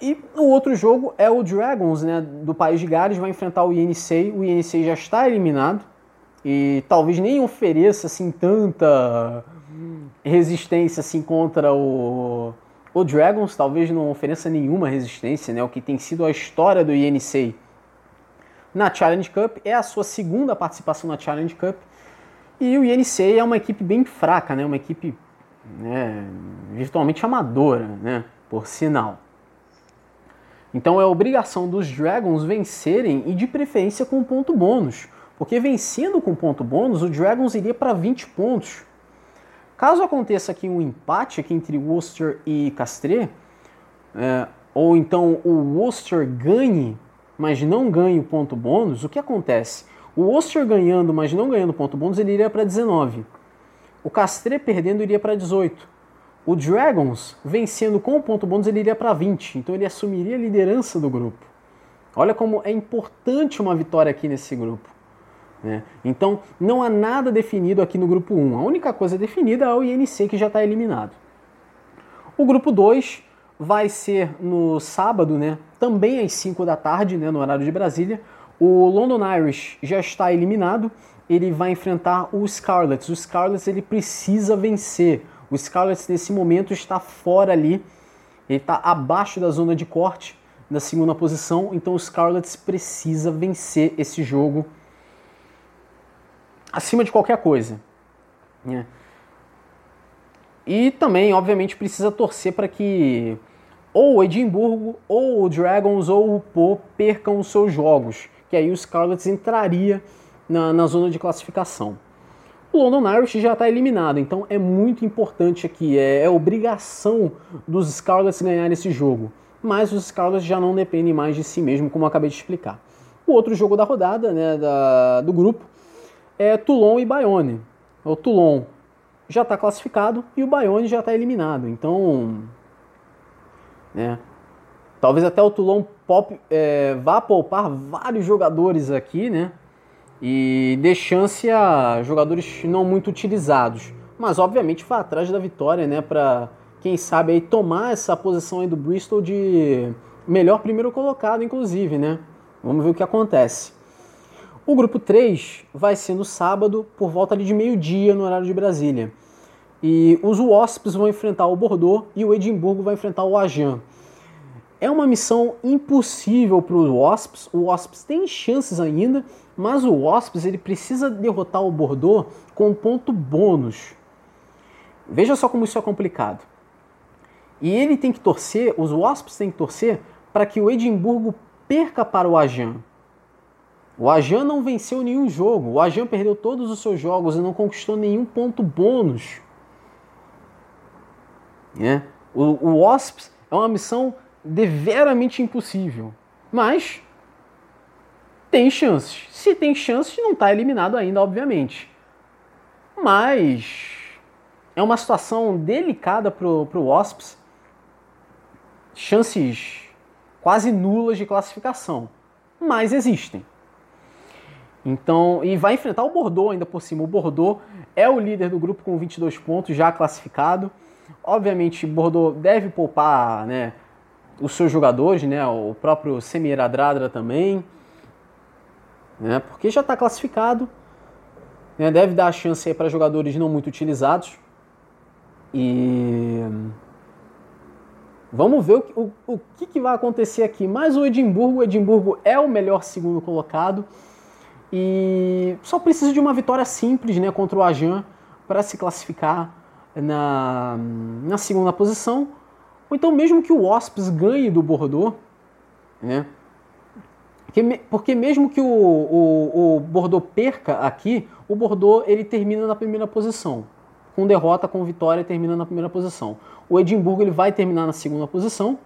E o outro jogo é o Dragons, né, do País de Gales, vai enfrentar o INC. O INC já está eliminado e talvez nem ofereça assim tanta resistência assim contra o o Dragons talvez não ofereça nenhuma resistência, né? O que tem sido a história do INC na Challenge Cup é a sua segunda participação na Challenge Cup e o INC é uma equipe bem fraca, né? Uma equipe né, virtualmente amadora, né? Por sinal. Então é obrigação dos Dragons vencerem e de preferência com ponto bônus, porque vencendo com ponto bônus o Dragons iria para 20 pontos Caso aconteça aqui um empate aqui entre Worcester e Castre, é, ou então o Worcester ganhe, mas não ganhe o ponto bônus, o que acontece? O Worcester ganhando, mas não ganhando ponto bônus, ele iria para 19. O Castre perdendo iria para 18. O Dragons vencendo com o ponto bônus, ele iria para 20. Então ele assumiria a liderança do grupo. Olha como é importante uma vitória aqui nesse grupo. Né? Então, não há nada definido aqui no grupo 1. A única coisa definida é o INC que já está eliminado. O grupo 2 vai ser no sábado, né? também às 5 da tarde, né? no horário de Brasília. O London Irish já está eliminado. Ele vai enfrentar o Scarlets. O Scarlets ele precisa vencer. O Scarlets nesse momento está fora ali. Ele está abaixo da zona de corte, na segunda posição. Então o Scarlets precisa vencer esse jogo acima de qualquer coisa. Né? E também, obviamente, precisa torcer para que ou o Edimburgo, ou o Dragons, ou o Po percam os seus jogos, que aí o Scarlets entraria na, na zona de classificação. O London Irish já está eliminado, então é muito importante aqui, é, é obrigação dos Scarlets ganhar esse jogo. Mas os Scarlets já não dependem mais de si mesmo, como eu acabei de explicar. O outro jogo da rodada, né, da, do grupo, é Toulon e Bayonne. O Toulon já está classificado e o Bayonne já está eliminado. Então, né, talvez até o Toulon pop, é, vá poupar vários jogadores aqui, né? E dê chance a jogadores não muito utilizados. Mas obviamente vai atrás da vitória, né? Para quem sabe aí tomar essa posição aí do Bristol de melhor primeiro colocado, inclusive, né? Vamos ver o que acontece. O grupo 3 vai ser no sábado, por volta de meio-dia, no horário de Brasília. E os Wasps vão enfrentar o Bordeaux e o Edimburgo vai enfrentar o Agen. É uma missão impossível para os Wasps. O Wasps tem chances ainda, mas o Wasps ele precisa derrotar o Bordeaux com um ponto bônus. Veja só como isso é complicado. E ele tem que torcer, os Wasps têm que torcer para que o Edimburgo perca para o Agen. O Ajan não venceu nenhum jogo. O Ajan perdeu todos os seus jogos e não conquistou nenhum ponto bônus. É. O, o Wasps é uma missão deveramente impossível. Mas tem chances. Se tem chances, não está eliminado ainda, obviamente. Mas é uma situação delicada para o Wasps. Chances quase nulas de classificação. Mas existem. Então, e vai enfrentar o Bordeaux ainda por cima. O Bordeaux é o líder do grupo com 22 pontos, já classificado. Obviamente, Bordeaux deve poupar né, os seus jogadores, né, o próprio Semir Adradra também, né, porque já está classificado. Né, deve dar a chance para jogadores não muito utilizados. E vamos ver o, o, o que, que, vai acontecer aqui. Mas o Edimburgo, o Edimburgo é o melhor segundo colocado. E só precisa de uma vitória simples né, contra o Ajan para se classificar na, na segunda posição. Ou então mesmo que o Wasps ganhe do Bordeaux, né? Porque, porque mesmo que o, o, o Bordeaux perca aqui, o Bordeaux ele termina na primeira posição. Com derrota, com vitória, termina na primeira posição. O Edimburgo ele vai terminar na segunda posição.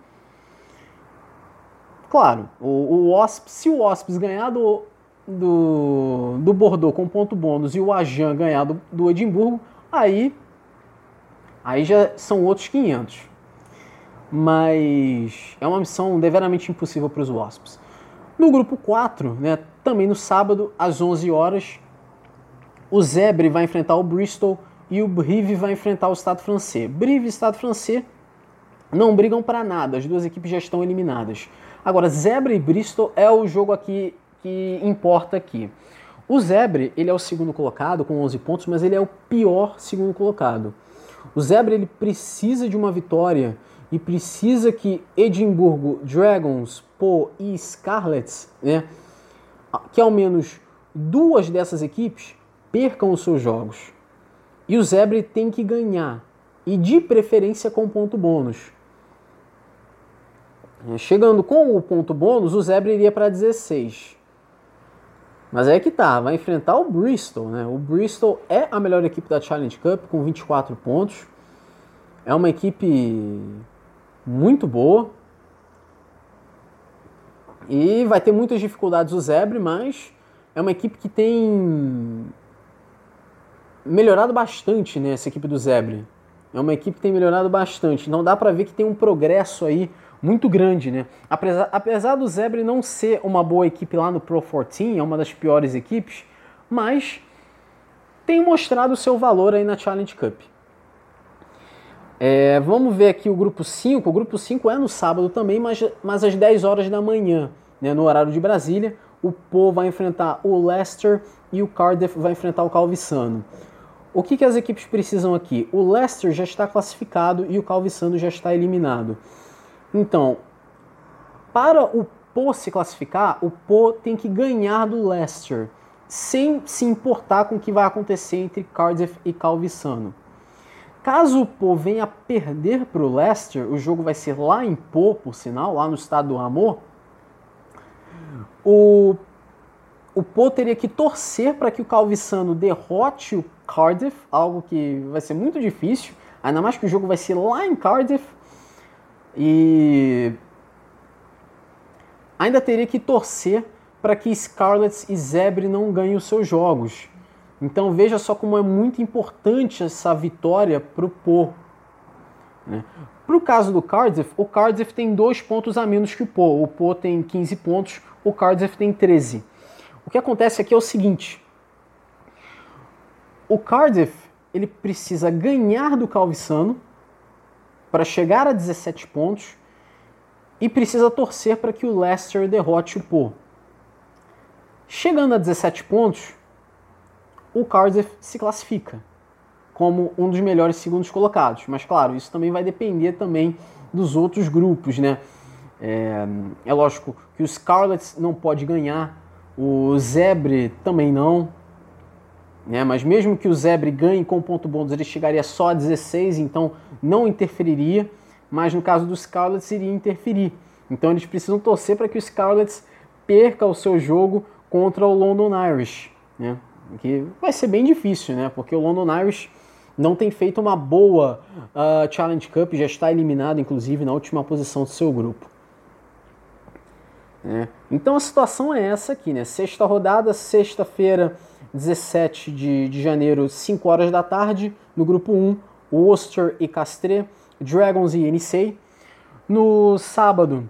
Claro, o, o se o Wasps ganhar do, do, do Bordeaux com ponto bônus e o Ajan ganhar do, do Edimburgo, aí, aí já são outros 500. Mas é uma missão deveramente impossível para os Wasps. No grupo 4, né, também no sábado, às 11 horas, o Zebre vai enfrentar o Bristol e o Brive vai enfrentar o Estado francês. Brive e Estado francês não brigam para nada, as duas equipes já estão eliminadas. Agora, Zebre e Bristol é o jogo aqui que importa aqui. O Zebre, ele é o segundo colocado com 11 pontos, mas ele é o pior segundo colocado. O Zebre ele precisa de uma vitória e precisa que Edimburgo, Dragons, Po e Scarlets, né, que ao menos duas dessas equipes percam os seus jogos. E o Zebre tem que ganhar, e de preferência com ponto bônus. Chegando com o ponto bônus, o Zebre iria para 16. Mas é que tá, vai enfrentar o Bristol, né? O Bristol é a melhor equipe da Challenge Cup com 24 pontos. É uma equipe muito boa. E vai ter muitas dificuldades o Zebre, mas é uma equipe que tem melhorado bastante, né, essa equipe do Zebre. É uma equipe que tem melhorado bastante. Não dá para ver que tem um progresso aí muito grande, né? Apesar, apesar do Zebre não ser uma boa equipe lá no Pro 14, é uma das piores equipes, mas tem mostrado o seu valor aí na Challenge Cup. É, vamos ver aqui o grupo 5. O grupo 5 é no sábado também, mas, mas às 10 horas da manhã, né, no horário de Brasília. O Po vai enfrentar o Leicester e o Cardiff vai enfrentar o Calvissano. O que, que as equipes precisam aqui? O Leicester já está classificado e o Calvissano já está eliminado. Então, para o Po se classificar, o Po tem que ganhar do Leicester, sem se importar com o que vai acontecer entre Cardiff e Calvissano. Caso o Po venha perder para o Leicester, o jogo vai ser lá em Po, por sinal, lá no estado do Amor. O, o Po teria que torcer para que o Calvissano derrote o Cardiff, algo que vai ser muito difícil, ainda mais que o jogo vai ser lá em Cardiff. E ainda teria que torcer para que Scarlets e Zebre não ganhem os seus jogos. Então veja só como é muito importante essa vitória para o Po. Né? Para o caso do Cardiff, o Cardiff tem dois pontos a menos que o Po. O Po tem 15 pontos, o Cardiff tem 13. O que acontece aqui é o seguinte: o Cardiff ele precisa ganhar do Calvissano para chegar a 17 pontos e precisa torcer para que o Leicester derrote o Po. Chegando a 17 pontos, o Cardiff se classifica como um dos melhores segundos colocados. Mas claro, isso também vai depender também dos outros grupos, né? É, é lógico que o Scarlets não pode ganhar, o Zebre também não, né? Mas mesmo que o Zebre ganhe com ponto bônus, ele chegaria só a 16, então não interferiria. Mas no caso dos Scarlets iria interferir. Então eles precisam torcer para que o Scarlets perca o seu jogo contra o London Irish, né? Que vai ser bem difícil, né? Porque o London Irish não tem feito uma boa uh, Challenge Cup, já está eliminado, inclusive, na última posição do seu grupo. É. Então a situação é essa aqui, né? Sexta rodada, sexta-feira, 17 de, de janeiro, 5 horas da tarde, no grupo 1, Worcester e Castres, Dragons e NC. No sábado,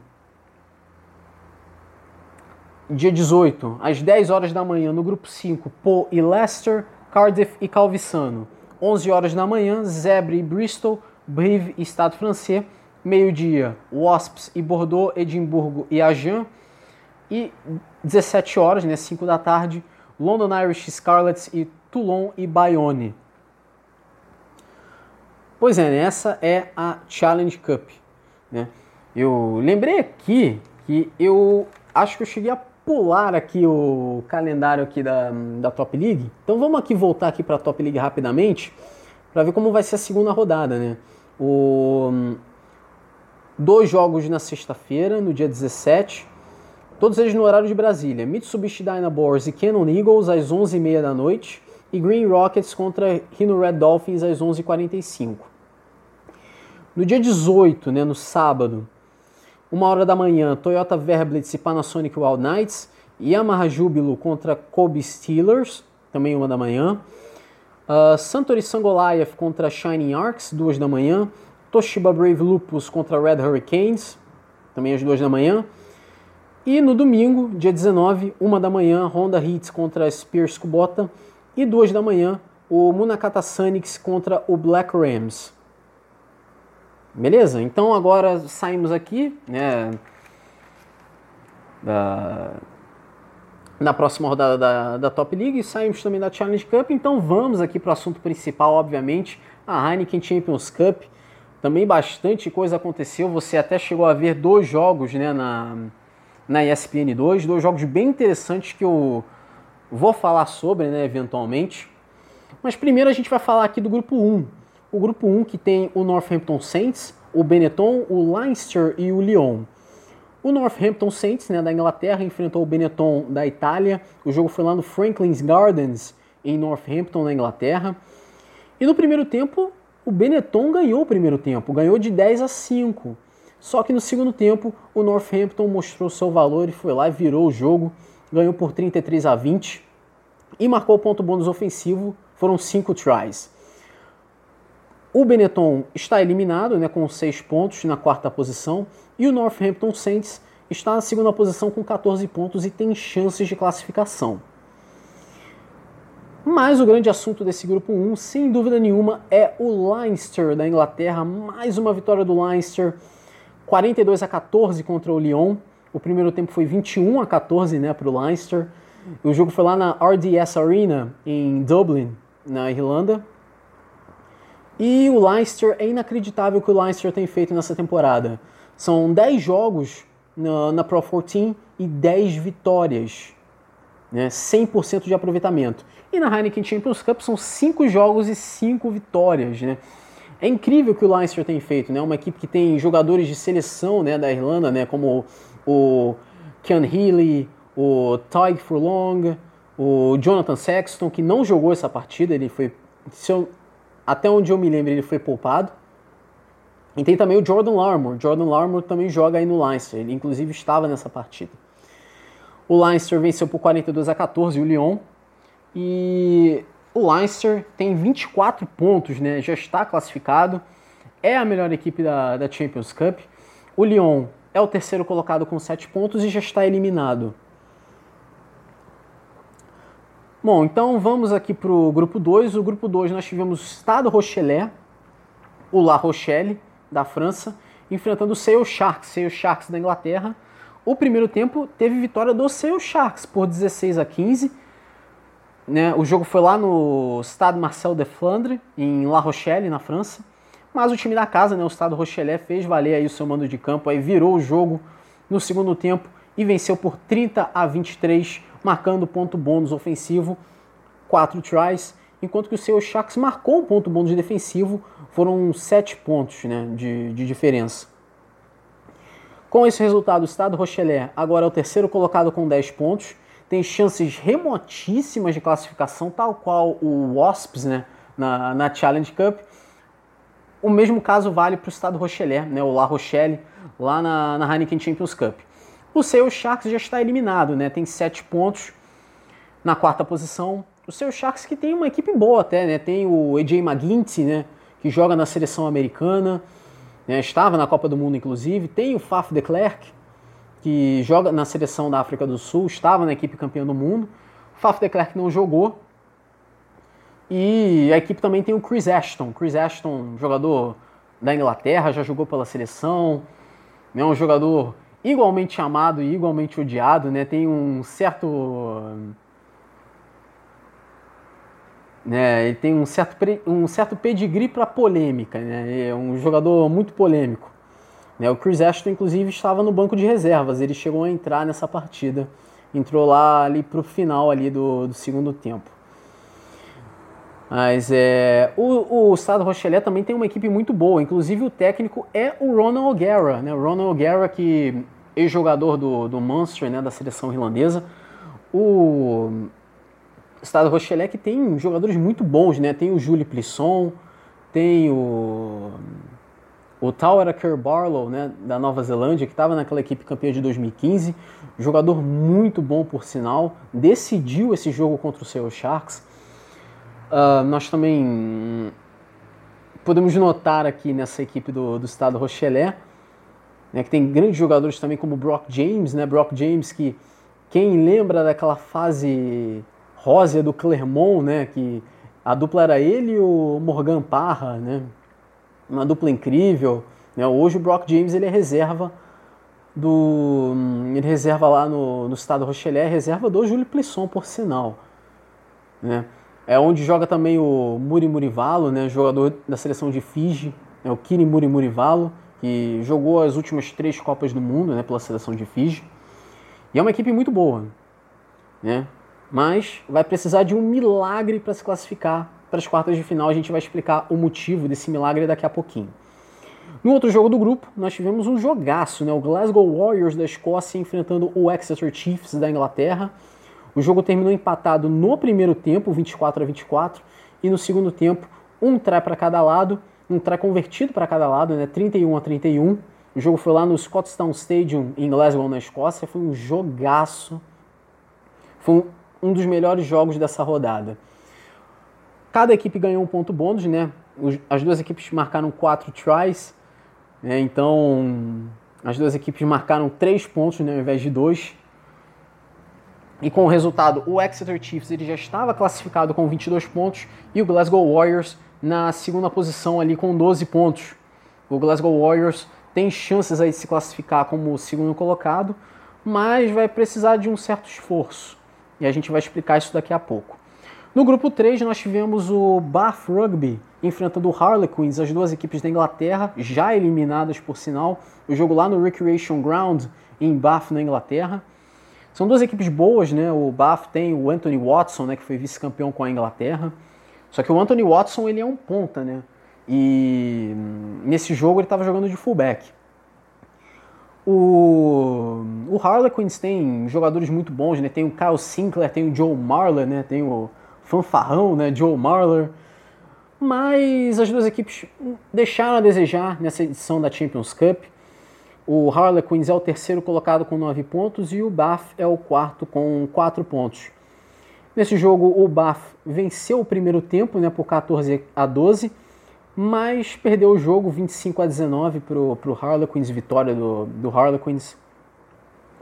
dia 18, às 10 horas da manhã, no grupo 5, Po e Leicester, Cardiff e Calvissano. 11 horas da manhã, Zebre e Bristol, Brive e Estado francês. Meio-dia, Wasps e Bordeaux, Edimburgo e Agen. E 17 horas, né, 5 da tarde, London Irish Scarlets e Toulon e Bayonne. Pois é, essa é a Challenge Cup. Né? Eu lembrei aqui que eu acho que eu cheguei a pular aqui o calendário aqui da, da Top League. Então vamos aqui voltar aqui para a Top League rapidamente para ver como vai ser a segunda rodada, né? O, dois jogos na sexta-feira, no dia 17, todos eles no horário de Brasília. Mitsubishi Dynaboars e Canon Eagles às 11h30 da noite e Green Rockets contra Rhino Red Dolphins às 11h45. No dia 18, né, no sábado, uma hora da manhã, Toyota Verblitz e Panasonic Wild Knights. Yamaha Júbilo contra Kobe Steelers, também uma da manhã. Uh, Santori Sangolaev contra Shining Arcs, duas da manhã. Toshiba Brave Lupus contra Red Hurricanes, também às duas da manhã. E no domingo, dia 19, uma da manhã, Honda Hits contra Spears Kubota. E duas da manhã, o Munakata Sonics contra o Black Rams. Beleza? Então agora saímos aqui, né? Da, na próxima rodada da, da Top League e saímos também da Challenge Cup. Então vamos aqui para o assunto principal, obviamente, a Heineken Champions Cup. Também bastante coisa aconteceu. Você até chegou a ver dois jogos né, na, na ESPN 2, dois jogos bem interessantes que eu vou falar sobre, né, eventualmente. Mas primeiro a gente vai falar aqui do grupo 1, o grupo 1 que tem o Northampton Saints, o Benetton, o Leinster e o Lyon. O Northampton Saints, né, da Inglaterra, enfrentou o Benetton da Itália. O jogo foi lá no Franklin's Gardens, em Northampton, na Inglaterra. E no primeiro tempo, o Benetton ganhou o primeiro tempo, ganhou de 10 a 5. Só que no segundo tempo, o Northampton mostrou seu valor e foi lá e virou o jogo, ganhou por 33 a 20 e marcou o ponto bônus ofensivo, foram 5 tries. O Benetton está eliminado né, com 6 pontos na quarta posição e o Northampton Saints está na segunda posição com 14 pontos e tem chances de classificação. Mas o grande assunto desse grupo 1, sem dúvida nenhuma, é o Leinster da Inglaterra. Mais uma vitória do Leinster, 42 a 14 contra o Lyon. O primeiro tempo foi 21 a 14 né, para o Leinster. O jogo foi lá na RDS Arena, em Dublin, na Irlanda. E o Leicester, é inacreditável o que o Leicester tem feito nessa temporada. São 10 jogos na, na Pro 14 e 10 vitórias. Né? 100% de aproveitamento. E na Heineken Champions Cup são 5 jogos e 5 vitórias. Né? É incrível o que o Leicester tem feito. Né? Uma equipe que tem jogadores de seleção né, da Irlanda, né, como o Ken Healy, o Tyg Furlong, o Jonathan Sexton, que não jogou essa partida, ele foi, eu até onde eu me lembro, ele foi poupado. E tem também o Jordan Larmour. Jordan Larmour também joga aí no Leinster. Ele inclusive estava nessa partida. O Leinster venceu por 42 a 14 o Lyon. E o Leinster tem 24 pontos, né? Já está classificado. É a melhor equipe da, da Champions Cup. O Lyon é o terceiro colocado com 7 pontos e já está eliminado. Bom, então vamos aqui para o grupo 2. O grupo 2 nós tivemos o Stade Rochelet, o La Rochelle, da França, enfrentando o Sale Sharks, Sale Sharks da Inglaterra. O primeiro tempo teve vitória do Sale Sharks por 16 a 15. Né? O jogo foi lá no Stade Marcel de Flandre, em La Rochelle, na França. Mas o time da casa, né, o Stade Rochelet, fez valer aí o seu mando de campo, aí virou o jogo no segundo tempo e venceu por 30 a 23 marcando ponto bônus ofensivo, 4 tries, enquanto que o seu Sharks marcou um ponto bônus defensivo, foram 7 pontos né, de, de diferença. Com esse resultado, o Estado Rochelet agora é o terceiro colocado com 10 pontos, tem chances remotíssimas de classificação, tal qual o Wasps né, na, na Challenge Cup. O mesmo caso vale para o estado Rochelet, né, o La Rochelle, lá na, na Heineken Champions Cup. O Seattle Sharks já está eliminado, né, tem sete pontos na quarta posição. O Seattle Sharks que tem uma equipe boa até, né, tem o AJ McGuinty, né, que joga na seleção americana, né, estava na Copa do Mundo inclusive, tem o Faf de Klerk, que joga na seleção da África do Sul, estava na equipe campeã do mundo. O Faf de Klerk não jogou. E a equipe também tem o Chris Ashton. Chris Ashton, jogador da Inglaterra, já jogou pela seleção. É um jogador igualmente amado e igualmente odiado, né? Tem um certo né, ele tem um certo, um certo pedigree para polêmica, né, é um jogador muito polêmico. Né, o Chris Ashton, inclusive, estava no banco de reservas, ele chegou a entrar nessa partida, entrou lá ali para o final ali do, do segundo tempo. Mas é, o, o Estado Rochelet também tem uma equipe muito boa, inclusive o técnico é o Ronald O'Gara, né, o Ronald O'Gara que ex-jogador do, do Munster, né, da seleção irlandesa, o Estado Rochelet que tem jogadores muito bons, né? Tem o Julie Plisson, tem o o Tauraker Barlow, né, da Nova Zelândia, que estava naquela equipe campeã de 2015, jogador muito bom por sinal, decidiu esse jogo contra o Seattle Sharks. Uh, nós também podemos notar aqui nessa equipe do, do estado Rochelet, né, que tem grandes jogadores também como Brock James, né, Brock James que quem lembra daquela fase Rósia do Clermont, né? Que a dupla era ele e o Morgan Parra, né? Uma dupla incrível. Né? Hoje o Brock James ele é reserva do. Ele reserva lá no, no estado Rochelet, é reserva do Júlio Plisson, por sinal. Né? É onde joga também o Muri Murivalo, né? jogador da seleção de Fiji, né? o Kiri Muri Murivalo, que jogou as últimas três Copas do Mundo né? pela seleção de Fiji. E é uma equipe muito boa. Né? mas vai precisar de um milagre para se classificar para as quartas de final. A gente vai explicar o motivo desse milagre daqui a pouquinho. No outro jogo do grupo, nós tivemos um jogaço, né? o Glasgow Warriors da Escócia enfrentando o Exeter Chiefs da Inglaterra. O jogo terminou empatado no primeiro tempo, 24 a 24, e no segundo tempo, um try para cada lado, um try convertido para cada lado, né? 31 a 31. O jogo foi lá no Scottstown Stadium em Glasgow, na Escócia. Foi um jogaço. Foi um um dos melhores jogos dessa rodada. Cada equipe ganhou um ponto bônus, né? As duas equipes marcaram quatro tries, né? então as duas equipes marcaram três pontos né, ao invés de dois. E com o resultado, o Exeter Chiefs ele já estava classificado com 22 pontos e o Glasgow Warriors na segunda posição ali com 12 pontos. O Glasgow Warriors tem chances aí de se classificar como segundo colocado, mas vai precisar de um certo esforço e a gente vai explicar isso daqui a pouco. No grupo 3 nós tivemos o Bath Rugby enfrentando o Harlequins, as duas equipes da Inglaterra, já eliminadas por sinal. O jogo lá no Recreation Ground em Bath, na Inglaterra. São duas equipes boas, né? O Bath tem o Anthony Watson, né, que foi vice-campeão com a Inglaterra. Só que o Anthony Watson ele é um ponta, né? E nesse jogo ele estava jogando de fullback. O, o Harlequins tem jogadores muito bons, né? Tem o Kyle Sinclair, tem o Joe Marler, né? Tem o fanfarrão, né? Joe Marler. Mas as duas equipes deixaram a desejar nessa edição da Champions Cup. O Harlequins é o terceiro colocado com 9 pontos e o Bath é o quarto com 4 pontos. Nesse jogo, o Bath venceu o primeiro tempo né, por 14 a 12 mas perdeu o jogo 25 a 19 para o Harlequins, vitória do, do Harlequins,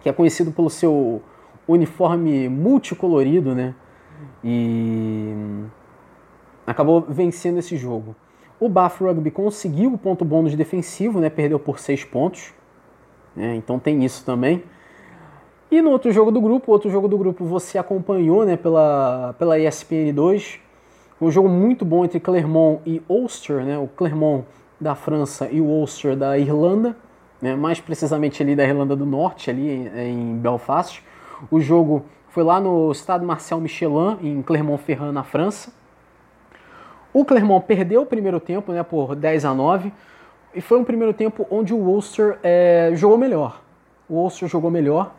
que é conhecido pelo seu uniforme multicolorido, né? E acabou vencendo esse jogo. O Bath Rugby conseguiu o ponto bônus defensivo, né? Perdeu por 6 pontos. Né? Então tem isso também. E no outro jogo do grupo, outro jogo do grupo você acompanhou né, pela, pela ESPN 2, um jogo muito bom entre Clermont e Ulster, né? o Clermont da França e o Ulster da Irlanda, né? mais precisamente ali da Irlanda do Norte, ali em, Belfast. O jogo foi lá no Estado Marcial Michelin, em Clermont-Ferrand, na França. O Clermont perdeu o primeiro tempo né, por 10 a 9, e foi um primeiro tempo onde o Ulster é, jogou melhor. O Ulster jogou melhor,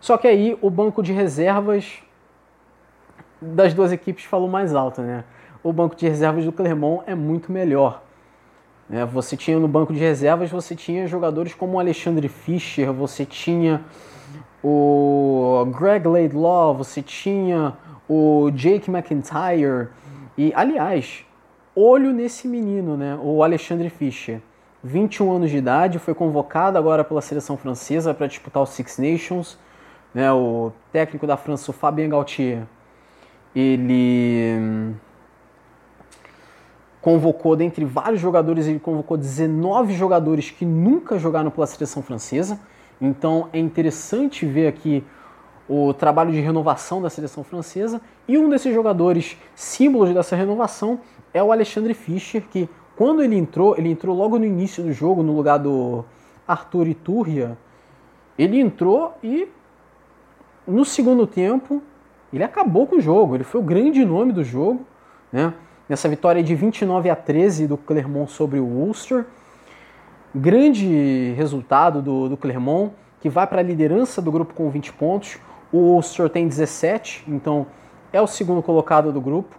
Só que aí o banco de reservas das duas equipes falou mais alto, né? O banco de reservas do Clermont é muito melhor. Né? Você tinha no banco de reservas, você tinha jogadores como o Alexandre Fischer, você tinha o Greg Laidlaw, você tinha o Jake McIntyre. E, aliás, olho nesse menino, né? O Alexandre Fischer. 21 anos de idade, foi convocado agora pela seleção francesa para disputar o Six Nations. Né? O técnico da França, o Fabien Gaultier, ele hum, convocou, dentre vários jogadores, ele convocou 19 jogadores que nunca jogaram pela seleção francesa. Então é interessante ver aqui o trabalho de renovação da seleção francesa. E um desses jogadores símbolos dessa renovação é o Alexandre Fischer, que quando ele entrou, ele entrou logo no início do jogo, no lugar do Arthur Iturria. Ele entrou e no segundo tempo ele acabou com o jogo. Ele foi o grande nome do jogo, né? Nessa vitória de 29 a 13 do Clermont sobre o Ulster. Grande resultado do, do Clermont, que vai para a liderança do grupo com 20 pontos. O Ulster tem 17, então é o segundo colocado do grupo.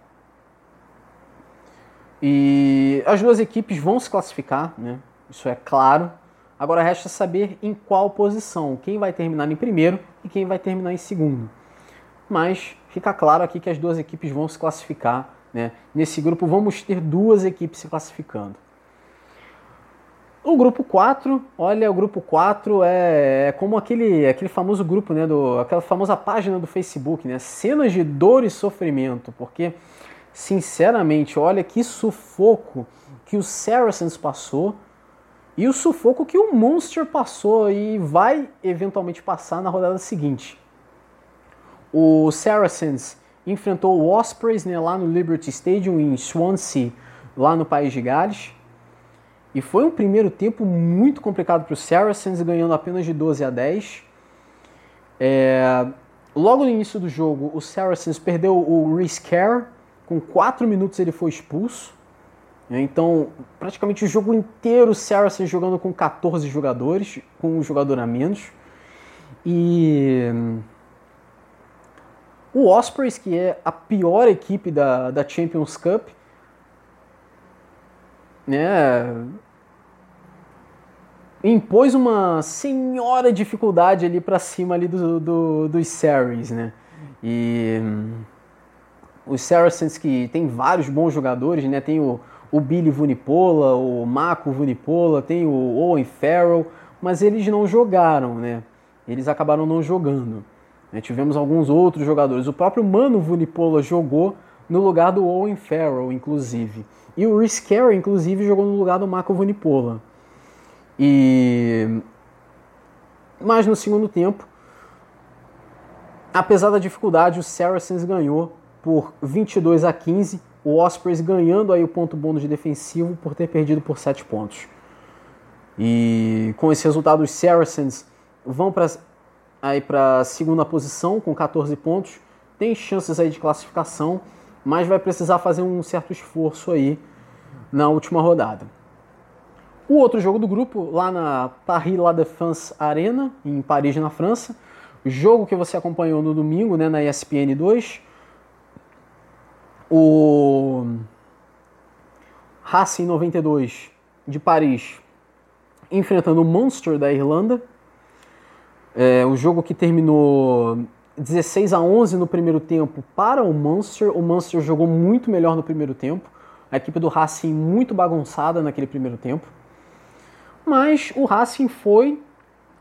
E as duas equipes vão se classificar, né? isso é claro. Agora resta saber em qual posição, quem vai terminar em primeiro e quem vai terminar em segundo. Mas fica claro aqui que as duas equipes vão se classificar. Né? Nesse grupo vamos ter duas equipes se classificando. O grupo 4, olha, o grupo 4 é, é, como aquele, aquele famoso grupo, né, do, aquela famosa página do Facebook, né, cenas de dor e sofrimento, porque, sinceramente, olha que sufoco que o Saracens passou e o sufoco que o Monster passou e vai eventualmente passar na rodada seguinte. O Saracens enfrentou o Ospreys né, lá no Liberty Stadium em Swansea, lá no País de Gales, e foi um primeiro tempo muito complicado para o Saracens, ganhando apenas de 12 a 10. É... Logo no início do jogo, o Saracens perdeu o Reece Kerr, com 4 minutos ele foi expulso. Então, praticamente o jogo inteiro o Saracens jogando com 14 jogadores, com um jogador a menos. E o Ospreys, que é a pior equipe da, da Champions Cup, né, impôs uma senhora dificuldade ali para cima ali do, do, dos Saracens, né? E hum, os Saracens que tem vários bons jogadores, né? Tem o, o Billy Vunipola, o Marco Vunipola, tem o Owen Farrell, mas eles não jogaram, né? Eles acabaram não jogando. Né? Tivemos alguns outros jogadores. O próprio Mano Vunipola jogou no lugar do Owen Farrell, inclusive. E o Rhys Carey, inclusive, jogou no lugar do Marco Vunipola. E mas no segundo tempo, apesar da dificuldade, o Saracens ganhou por 22 a 15, o Ospreys ganhando aí o ponto bônus de defensivo por ter perdido por 7 pontos. E com esse resultado, os Saracens vão para aí para a segunda posição com 14 pontos, tem chances aí de classificação, mas vai precisar fazer um certo esforço aí na última rodada. O outro jogo do grupo, lá na Paris La Défense Arena, em Paris, na França. Jogo que você acompanhou no domingo, né, na ESPN 2. O Racing 92 de Paris enfrentando o Monster da Irlanda. É, o jogo que terminou 16 a 11 no primeiro tempo para o Monster. O Monster jogou muito melhor no primeiro tempo. A equipe do Racing muito bagunçada naquele primeiro tempo. Mas o Racing foi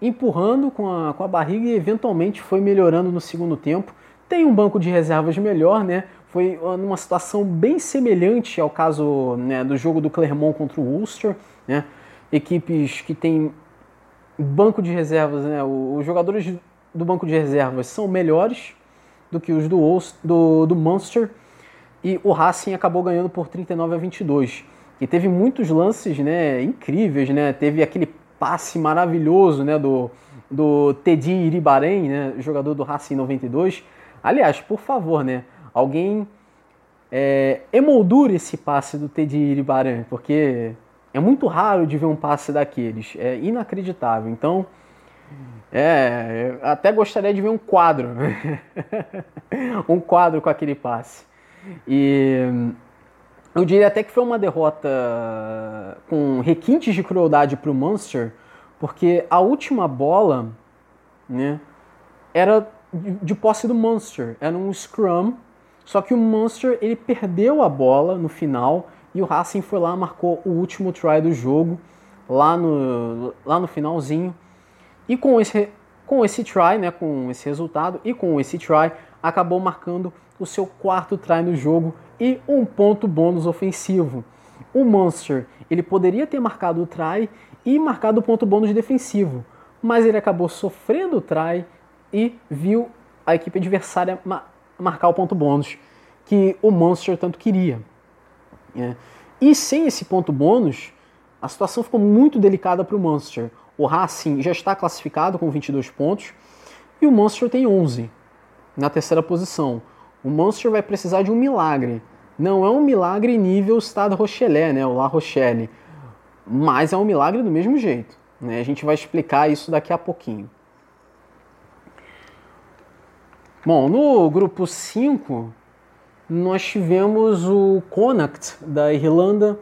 empurrando com a, com a barriga e eventualmente foi melhorando no segundo tempo. Tem um banco de reservas melhor, né? Foi numa situação bem semelhante ao caso né, do jogo do Clermont contra o Ulster, né? Equipes que têm banco de reservas, né? Os jogadores do banco de reservas são melhores do que os do, do, do Munster e o Racing acabou ganhando por 39 a 22 e teve muitos lances né, incríveis, né? Teve aquele passe maravilhoso né, do, do Teddy Iribarém, né, jogador do Racing 92. Aliás, por favor, né, alguém é, emoldure esse passe do Teddy Iribarém, porque é muito raro de ver um passe daqueles, é inacreditável. Então, É, até gostaria de ver um quadro, um quadro com aquele passe. E eu diria até que foi uma derrota com requintes de crueldade para o Munster, porque a última bola, né, era de posse do Munster, era um scrum, só que o Munster ele perdeu a bola no final e o Racing foi lá marcou o último try do jogo lá no, lá no finalzinho. E com esse, com esse try, né, com esse resultado e com esse try, acabou marcando o seu quarto try no jogo e um ponto bônus ofensivo. O Monster, ele poderia ter marcado o try e marcado o ponto bônus defensivo, mas ele acabou sofrendo o try e viu a equipe adversária ma marcar o ponto bônus que o Monster tanto queria. É. E sem esse ponto bônus, a situação ficou muito delicada para o Monster. O Racing já está classificado com 22 pontos e o Monster tem 11 na terceira posição. O Monster vai precisar de um milagre. Não é um milagre nível Stade Rochelet, né, o La Rochelle, mas é um milagre do mesmo jeito. Né? A gente vai explicar isso daqui a pouquinho. Bom, no grupo 5, nós tivemos o Connacht da Irlanda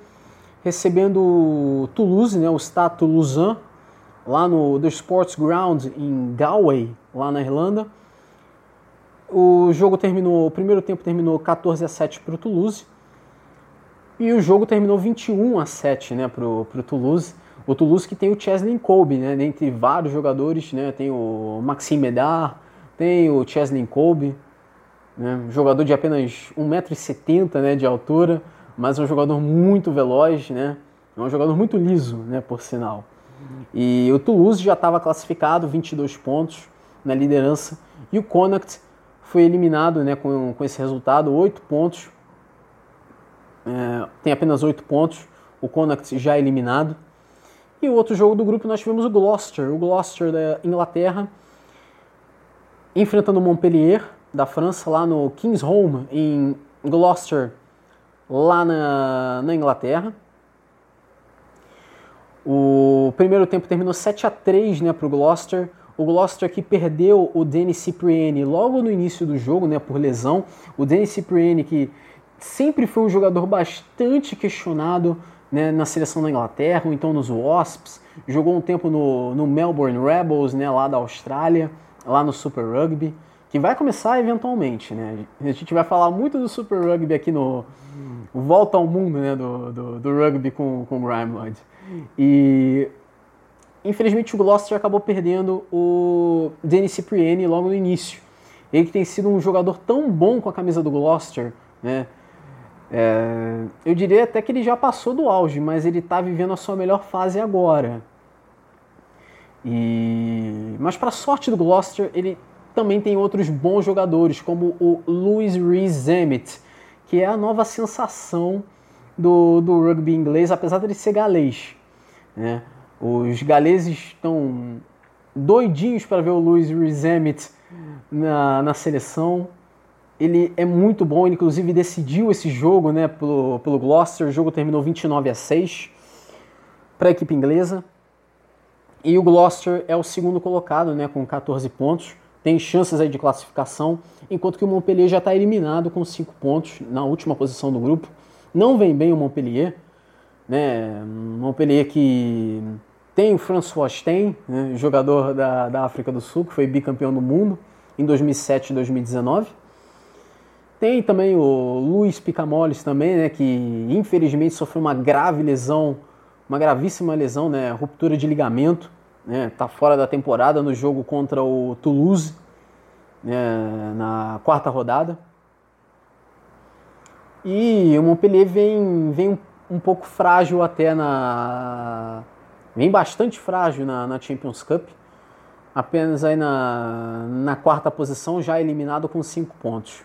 recebendo o Toulouse, né, o Stade Toulousain, lá no The Sports Ground em Galway, lá na Irlanda. O jogo terminou, o primeiro tempo terminou 14 a 7 para o Toulouse. E o jogo terminou 21 a 7 né, para o Toulouse. O Toulouse que tem o Chesley Colby, né, dentre vários jogadores, né, tem o Maxime Medard, tem o Chesley Colby, né, jogador de apenas 1,70m né, de altura, mas é um jogador muito veloz, né, é um jogador muito liso, né, por sinal. E o Toulouse já estava classificado, 22 pontos na liderança. E o Connacht foi eliminado né, com, com esse resultado, 8 pontos. É, tem apenas 8 pontos. O Connacht já eliminado. E o outro jogo do grupo nós tivemos o Gloucester. O Gloucester da Inglaterra enfrentando o Montpellier da França lá no King's Home em Gloucester, lá na, na Inglaterra. O primeiro tempo terminou 7 a 3 né, para o Gloucester. O Gloucester que perdeu o Denis Cipriani logo no início do jogo, né, por lesão. O Denis Cipriani que sempre foi um jogador bastante questionado né, na seleção da Inglaterra, ou então nos Wasps. Jogou um tempo no, no Melbourne Rebels, né, lá da Austrália, lá no Super Rugby, que vai começar eventualmente. Né? A gente vai falar muito do Super Rugby aqui no Volta ao Mundo né, do, do, do rugby com, com o Grime. E infelizmente o Gloucester acabou perdendo o Denis Cipriani logo no início. Ele que tem sido um jogador tão bom com a camisa do Gloucester, né? É, eu diria até que ele já passou do auge, mas ele está vivendo a sua melhor fase agora. E... Mas para sorte do Gloucester, ele também tem outros bons jogadores, como o Louis Rees Emmett, que é a nova sensação do, do rugby inglês, apesar de ele ser galês. Né? Os galeses estão doidinhos para ver o Luiz Emmett na, na seleção. Ele é muito bom, ele inclusive decidiu esse jogo né, pelo, pelo Gloucester. O jogo terminou 29 a 6 para a equipe inglesa. E o Gloucester é o segundo colocado né, com 14 pontos. Tem chances aí de classificação, enquanto que o Montpellier já está eliminado com 5 pontos na última posição do grupo. Não vem bem o Montpellier, né? Montpellier que tem o François Stein, né? jogador da, da África do Sul, que foi bicampeão do mundo em 2007 e 2019. Tem também o Luiz Picamoles também, né, que infelizmente sofreu uma grave lesão, uma gravíssima lesão, né, ruptura de ligamento, né, tá fora da temporada no jogo contra o Toulouse, né, na quarta rodada. E o Montpellier vem, vem um pouco frágil até na. Vem bastante frágil na, na Champions Cup. Apenas aí na, na quarta posição, já eliminado com 5 pontos.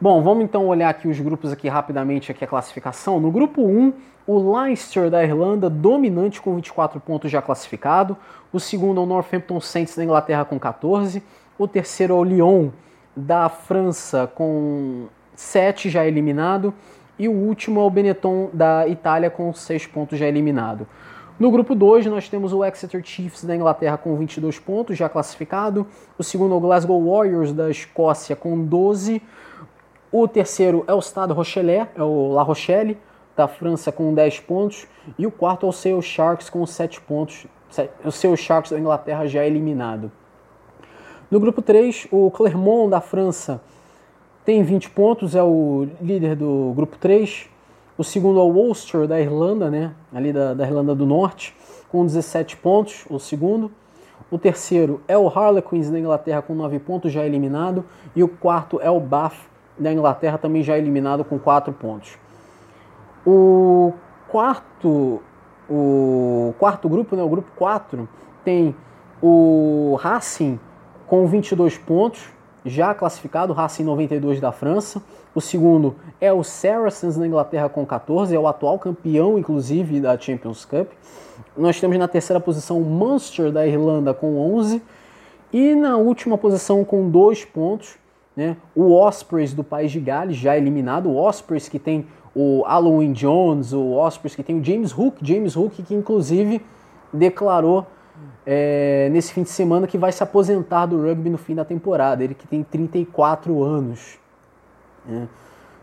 Bom, vamos então olhar aqui os grupos aqui rapidamente, aqui a classificação. No grupo 1, o Leicester da Irlanda, dominante com 24 pontos já classificado. O segundo é o Northampton Saints da Inglaterra com 14. O terceiro é o Lyon da França com 7 já eliminado. E o último é o Benetton da Itália com 6 pontos já eliminado. No grupo 2, nós temos o Exeter Chiefs da Inglaterra com 22 pontos, já classificado. O segundo é o Glasgow Warriors da Escócia com 12. O terceiro é o Stade Rochelet, é o La Rochelle da França com 10 pontos. E o quarto é o Seu Sharks com 7 pontos. O Seu Sharks da Inglaterra já eliminado. No grupo 3, o Clermont da França tem 20 pontos, é o líder do grupo 3. O segundo é o Ulster da Irlanda, né? Ali da, da Irlanda do Norte, com 17 pontos, o segundo. O terceiro é o Harlequins da Inglaterra com 9 pontos, já eliminado. E o quarto é o Bath da Inglaterra, também já eliminado com 4 pontos. O quarto, o quarto grupo, né, o grupo 4, tem o Racing com 22 pontos, já classificado, Racing 92 da França. O segundo é o Saracens na Inglaterra com 14, é o atual campeão, inclusive, da Champions Cup. Nós temos na terceira posição o Munster da Irlanda com 11. E na última posição com dois pontos, né, o Ospreys do País de Gales, já eliminado. O Ospreys que tem o Halloween Jones, o Ospreys que tem o James Hook. James Hook que inclusive declarou é, nesse fim de semana que vai se aposentar do rugby no fim da temporada. Ele que tem 34 anos. Né?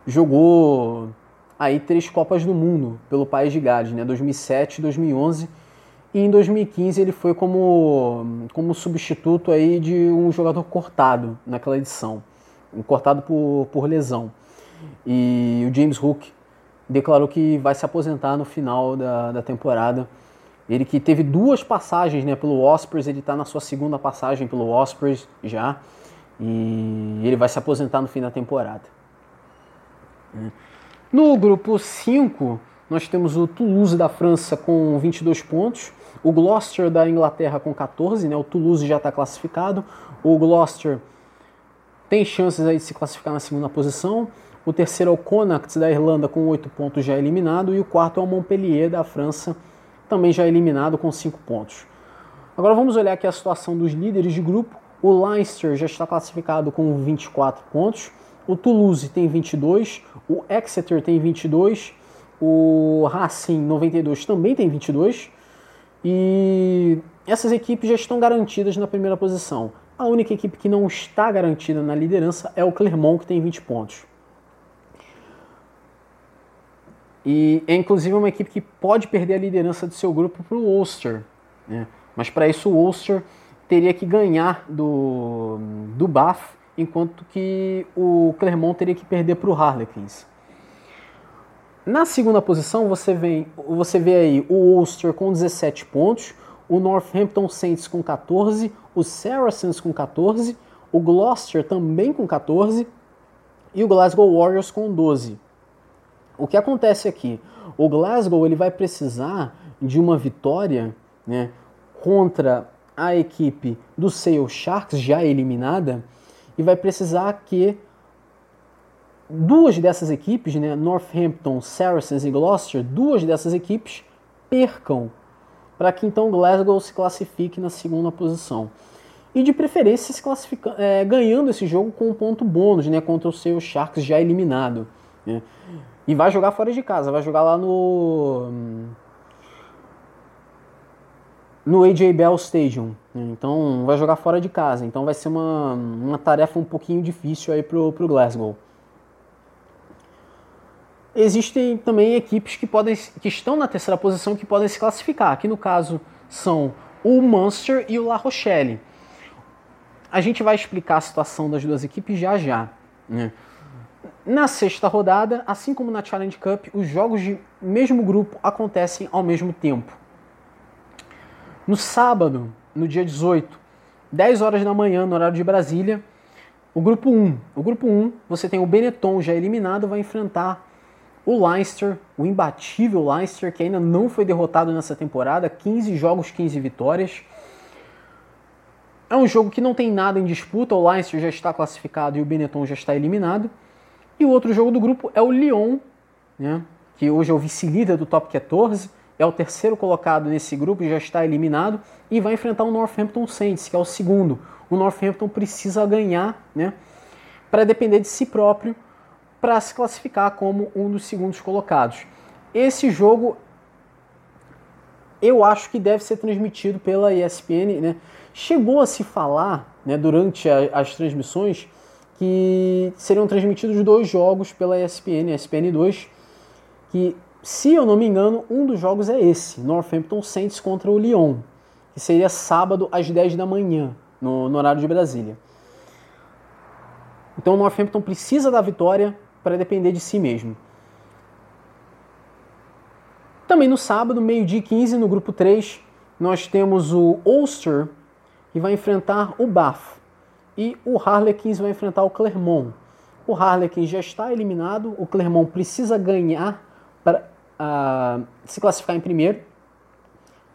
Jogou aí três Copas do Mundo pelo País de Gales, né? 2007, 2011 e em 2015 ele foi como, como substituto aí de um jogador cortado naquela edição, cortado por, por lesão. E o James Hook declarou que vai se aposentar no final da, da temporada. Ele que teve duas passagens né, pelo Ospreys, ele está na sua segunda passagem pelo Ospreys já. E ele vai se aposentar no fim da temporada. No grupo 5, nós temos o Toulouse da França com 22 pontos, o Gloucester da Inglaterra com 14, né? O Toulouse já está classificado. O Gloucester tem chances aí de se classificar na segunda posição. O terceiro é o Connacht da Irlanda com 8 pontos já eliminado. E o quarto é o Montpellier da França, também já eliminado com 5 pontos. Agora vamos olhar aqui a situação dos líderes de grupo. O Leinster já está classificado com 24 pontos. O Toulouse tem 22. O Exeter tem 22. O Racing 92 também tem 22. E essas equipes já estão garantidas na primeira posição. A única equipe que não está garantida na liderança é o Clermont, que tem 20 pontos. E é inclusive uma equipe que pode perder a liderança do seu grupo para o Ulster. Né? Mas para isso o Ulster teria que ganhar do, do Bath, enquanto que o Clermont teria que perder para o Harlequins. Na segunda posição você, vem, você vê aí o Ulster com 17 pontos, o Northampton Saints com 14, o Saracens com 14, o Gloucester também com 14 e o Glasgow Warriors com 12. O que acontece aqui? O Glasgow ele vai precisar de uma vitória né, contra a equipe do Sale Sharks, já eliminada, e vai precisar que duas dessas equipes, né, Northampton, Saracens e Gloucester, duas dessas equipes percam para que então Glasgow se classifique na segunda posição. E de preferência se classifica, é, ganhando esse jogo com um ponto bônus né, contra o seu Sharks já eliminado. Né. E vai jogar fora de casa, vai jogar lá no. No AJ Bell Stadium. Né? Então vai jogar fora de casa. Então vai ser uma, uma tarefa um pouquinho difícil aí pro, pro Glasgow. Existem também equipes que, podem, que estão na terceira posição que podem se classificar. Aqui no caso são o Munster e o La Rochelle. A gente vai explicar a situação das duas equipes já já. Né? Na sexta rodada, assim como na Challenge Cup, os jogos de mesmo grupo acontecem ao mesmo tempo. No sábado, no dia 18, 10 horas da manhã, no horário de Brasília, o grupo 1. O grupo 1, você tem o Benetton já eliminado, vai enfrentar o Leinster, o imbatível Leinster, que ainda não foi derrotado nessa temporada, 15 jogos, 15 vitórias. É um jogo que não tem nada em disputa, o Leinster já está classificado e o Benetton já está eliminado. E o outro jogo do grupo é o Lyon, né, que hoje é o vice-líder do top 14, é o terceiro colocado nesse grupo e já está eliminado, e vai enfrentar o Northampton Saints, que é o segundo. O Northampton precisa ganhar né, para depender de si próprio para se classificar como um dos segundos colocados. Esse jogo eu acho que deve ser transmitido pela ESPN. Né? Chegou a se falar né, durante a, as transmissões que seriam transmitidos dois jogos pela ESPN, ESPN 2, que, se eu não me engano, um dos jogos é esse, Northampton Saints contra o Lyon, que seria sábado às 10 da manhã, no, no horário de Brasília. Então o Northampton precisa da vitória para depender de si mesmo. Também no sábado, meio-dia 15, no grupo 3, nós temos o Ulster, que vai enfrentar o Bath e o Harlequins vai enfrentar o Clermont. O Harlequins já está eliminado, o Clermont precisa ganhar para uh, se classificar em primeiro,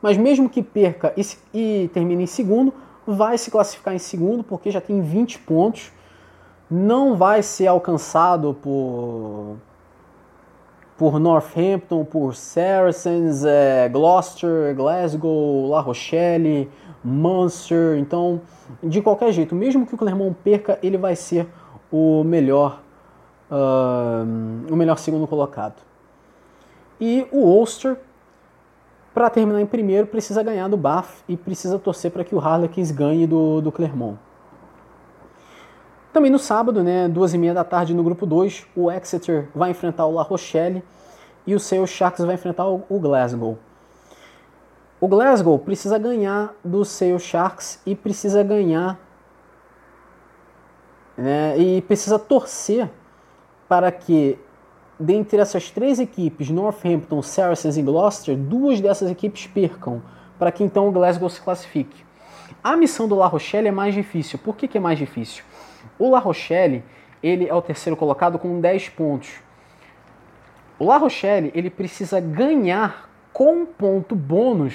mas mesmo que perca e, e termine em segundo, vai se classificar em segundo porque já tem 20 pontos, não vai ser alcançado por por Northampton, por Saracens, é, Gloucester, Glasgow, La Rochelle, Munster. Então, de qualquer jeito, mesmo que o Clermont perca, ele vai ser o melhor, uh, o melhor segundo colocado. E o Ulster, para terminar em primeiro, precisa ganhar do Bath e precisa torcer para que o Harlequins ganhe do, do Clermont. Também no sábado, né, duas e meia da tarde, no grupo 2, o Exeter vai enfrentar o La Rochelle e o seu Sharks vai enfrentar o Glasgow. O Glasgow precisa ganhar do seu Sharks e precisa ganhar né, e precisa torcer para que dentre essas três equipes, Northampton, Saracens e Gloucester, duas dessas equipes percam, para que então o Glasgow se classifique. A missão do La Rochelle é mais difícil. Por que, que é mais difícil? O La Rochelle, ele é o terceiro colocado com 10 pontos. O La Rochelle, ele precisa ganhar com ponto bônus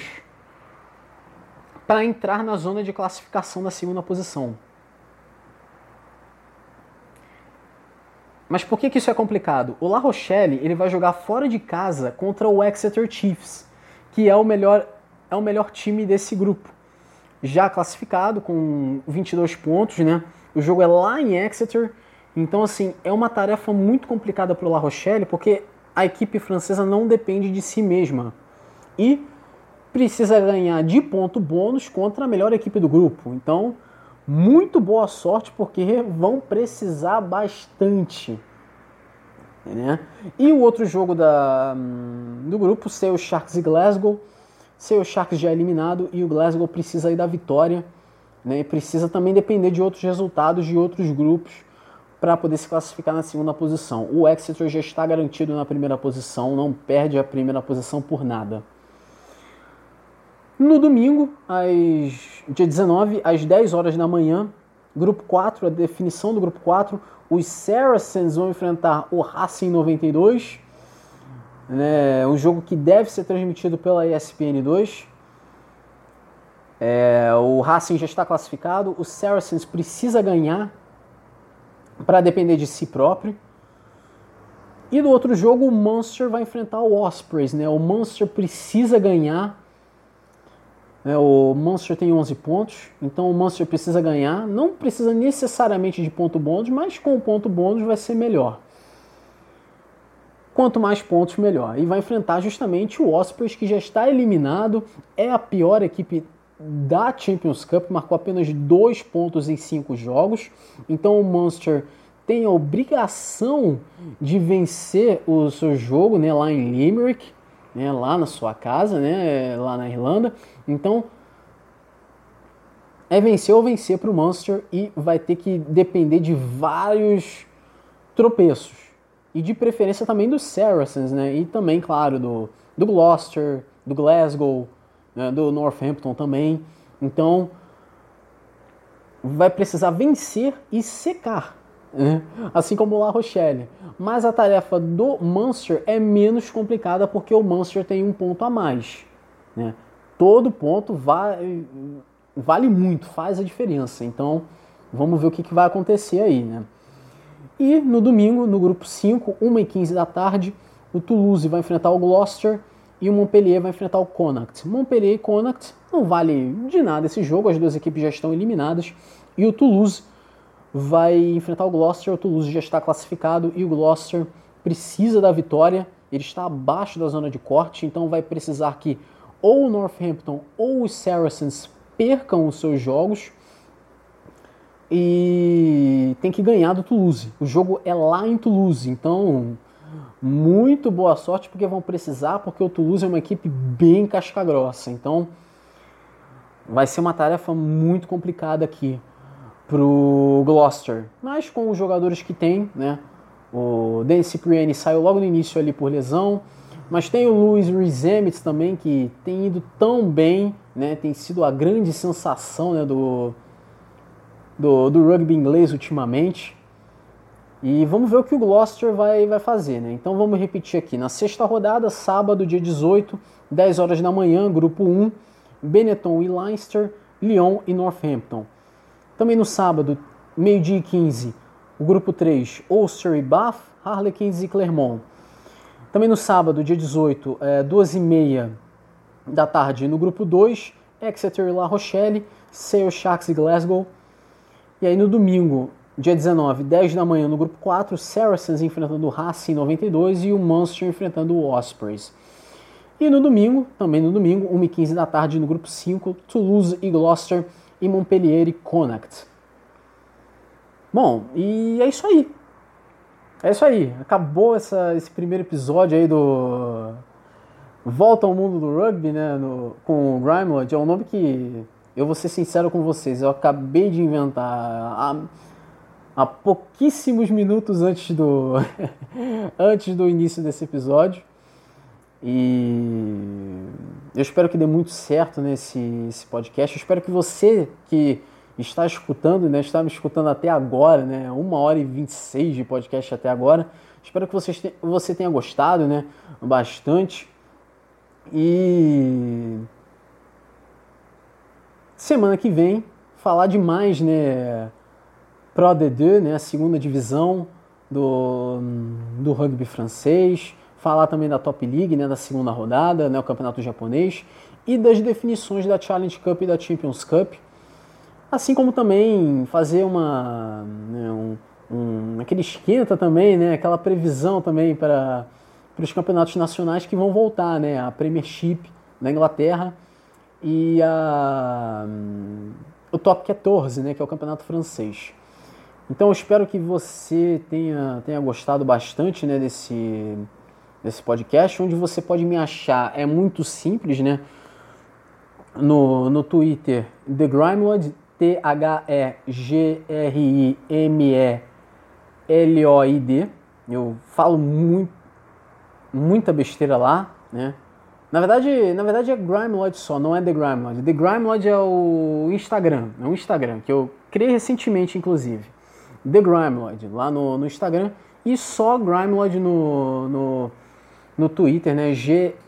para entrar na zona de classificação da segunda posição. Mas por que, que isso é complicado? O La Rochelle ele vai jogar fora de casa contra o Exeter Chiefs, que é o melhor, é o melhor time desse grupo. Já classificado com 22 pontos, né? O jogo é lá em Exeter, então assim, é uma tarefa muito complicada para o La Rochelle, porque a equipe francesa não depende de si mesma. E precisa ganhar de ponto bônus contra a melhor equipe do grupo. Então, muito boa sorte, porque vão precisar bastante. Né? E o outro jogo da, do grupo, seu Sharks e Glasgow. Seu Sharks já é eliminado e o Glasgow precisa aí da vitória né? E precisa também depender de outros resultados de outros grupos para poder se classificar na segunda posição. O Exeter já está garantido na primeira posição, não perde a primeira posição por nada. No domingo, às, dia 19, às 10 horas da manhã, grupo 4, a definição do grupo 4, os Saracens vão enfrentar o Racing 92, né, um jogo que deve ser transmitido pela ESPN 2. É, o Racing já está classificado, o Saracens precisa ganhar para depender de si próprio. E no outro jogo o Munster vai enfrentar o Ospreys, né? O Munster precisa ganhar. Né? O Munster tem 11 pontos, então o Munster precisa ganhar. Não precisa necessariamente de ponto bônus, mas com o ponto bônus vai ser melhor. Quanto mais pontos, melhor. E vai enfrentar justamente o Ospreys, que já está eliminado, é a pior equipe da Champions Cup, marcou apenas dois pontos em cinco jogos. Então o Munster tem a obrigação de vencer o seu jogo né, lá em Limerick, né, lá na sua casa, né, lá na Irlanda. Então é vencer ou vencer para o Munster e vai ter que depender de vários tropeços. E de preferência também dos Saracens, né? E também, claro, do, do Gloucester, do Glasgow, né, do Northampton também. Então, vai precisar vencer e secar? Assim como o La Rochelle. Mas a tarefa do Munster é menos complicada porque o Munster tem um ponto a mais. Né? Todo ponto vale muito, faz a diferença. Então, vamos ver o que, que vai acontecer aí. Né? E no domingo, no grupo 5, 1h15 da tarde, o Toulouse vai enfrentar o Gloucester e o Montpellier vai enfrentar o Connacht. Montpellier e Connacht não vale de nada esse jogo, as duas equipes já estão eliminadas e o Toulouse vai enfrentar o Gloucester. O Toulouse já está classificado e o Gloucester precisa da vitória. Ele está abaixo da zona de corte, então vai precisar que ou o Northampton ou os Saracens percam os seus jogos e tem que ganhar do Toulouse. O jogo é lá em Toulouse, então muito boa sorte porque vão precisar, porque o Toulouse é uma equipe bem casca grossa. Então vai ser uma tarefa muito complicada aqui pro Gloucester. Mas com os jogadores que tem, né? O Denis Cipriani saiu logo no início ali por lesão, mas tem o Luiz Rizemitz também que tem ido tão bem, né? Tem sido a grande sensação né, do, do, do rugby inglês ultimamente. E vamos ver o que o Gloucester vai, vai fazer, né? Então vamos repetir aqui. Na sexta rodada, sábado, dia 18, 10 horas da manhã, grupo 1, Benetton e Leinster, Lyon e Northampton. Também no sábado, meio-dia e 15, o grupo 3, Ulster e Bath, Harlequins e Clermont. Também no sábado, dia 18, é, 2h30 da tarde, no grupo 2, Exeter e La Rochelle, Sale Sharks e Glasgow. E aí no domingo, dia 19, 10 da manhã, no grupo 4, Saracens enfrentando o Racing 92 e o Munster enfrentando o Ospreys. E no domingo, também no domingo, 1h15 da tarde, no grupo 5, Toulouse e Gloucester e Montpellier Connacht. Bom, e é isso aí. É isso aí. Acabou essa, esse primeiro episódio aí do Volta ao Mundo do Rugby, né? No, com o Grimelod. É um nome que, eu vou ser sincero com vocês, eu acabei de inventar há, há pouquíssimos minutos antes do, antes do início desse episódio. E eu espero que dê muito certo nesse esse podcast. Eu espero que você que está escutando, né, está me escutando até agora, né, uma hora e 26 de podcast até agora. Espero que você, você tenha gostado, né, bastante. E semana que vem falar de mais, né, Pro D2, né, a segunda divisão do, do rugby francês falar também da Top League, né, da segunda rodada, né, o campeonato japonês, e das definições da Challenge Cup e da Champions Cup, assim como também fazer uma né, um, um, aquele esquenta também, né, aquela previsão também para para os campeonatos nacionais que vão voltar, né, a Premiership na Inglaterra e a o Top 14, né, que é o campeonato francês. Então eu espero que você tenha, tenha gostado bastante né, desse, desse podcast, onde você pode me achar. É muito simples, né? No, no Twitter, The Grimeloid, T-H-E-G-R-I-M-E-L-O-I-D. Eu falo muito, muita besteira lá, né? Na verdade, na verdade é Grimeloid só, não é The Grimeloid. The Grimeloid é o Instagram, é um Instagram que eu criei recentemente, inclusive. The Grimeloid, lá no, no Instagram. E só Grimeloid no, no, no Twitter, né? G-R-I-M-E-L-O-I-D.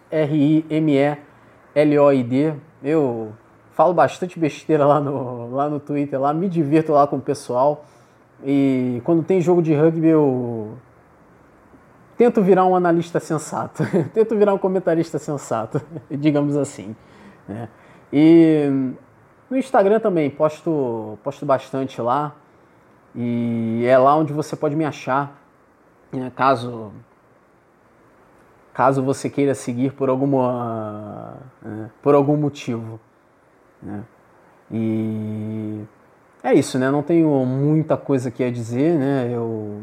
Eu falo bastante besteira lá no, lá no Twitter, lá me divirto lá com o pessoal. E quando tem jogo de rugby eu tento virar um analista sensato, tento virar um comentarista sensato, digamos assim. Né? E no Instagram também posto, posto bastante lá. E é lá onde você pode me achar, né? caso caso você queira seguir por alguma né, por algum motivo. Né? E é isso, né? Não tenho muita coisa aqui a dizer, né? Eu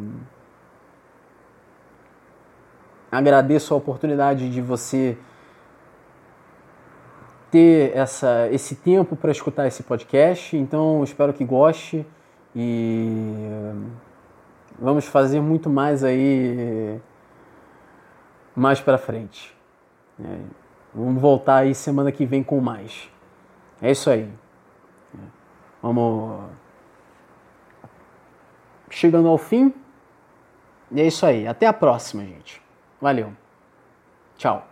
agradeço a oportunidade de você ter essa, esse tempo para escutar esse podcast. Então, espero que goste e vamos fazer muito mais aí mais para frente. É, vamos voltar aí semana que vem com mais. É isso aí. É, vamos chegando ao fim. E é isso aí. Até a próxima, gente. Valeu. Tchau.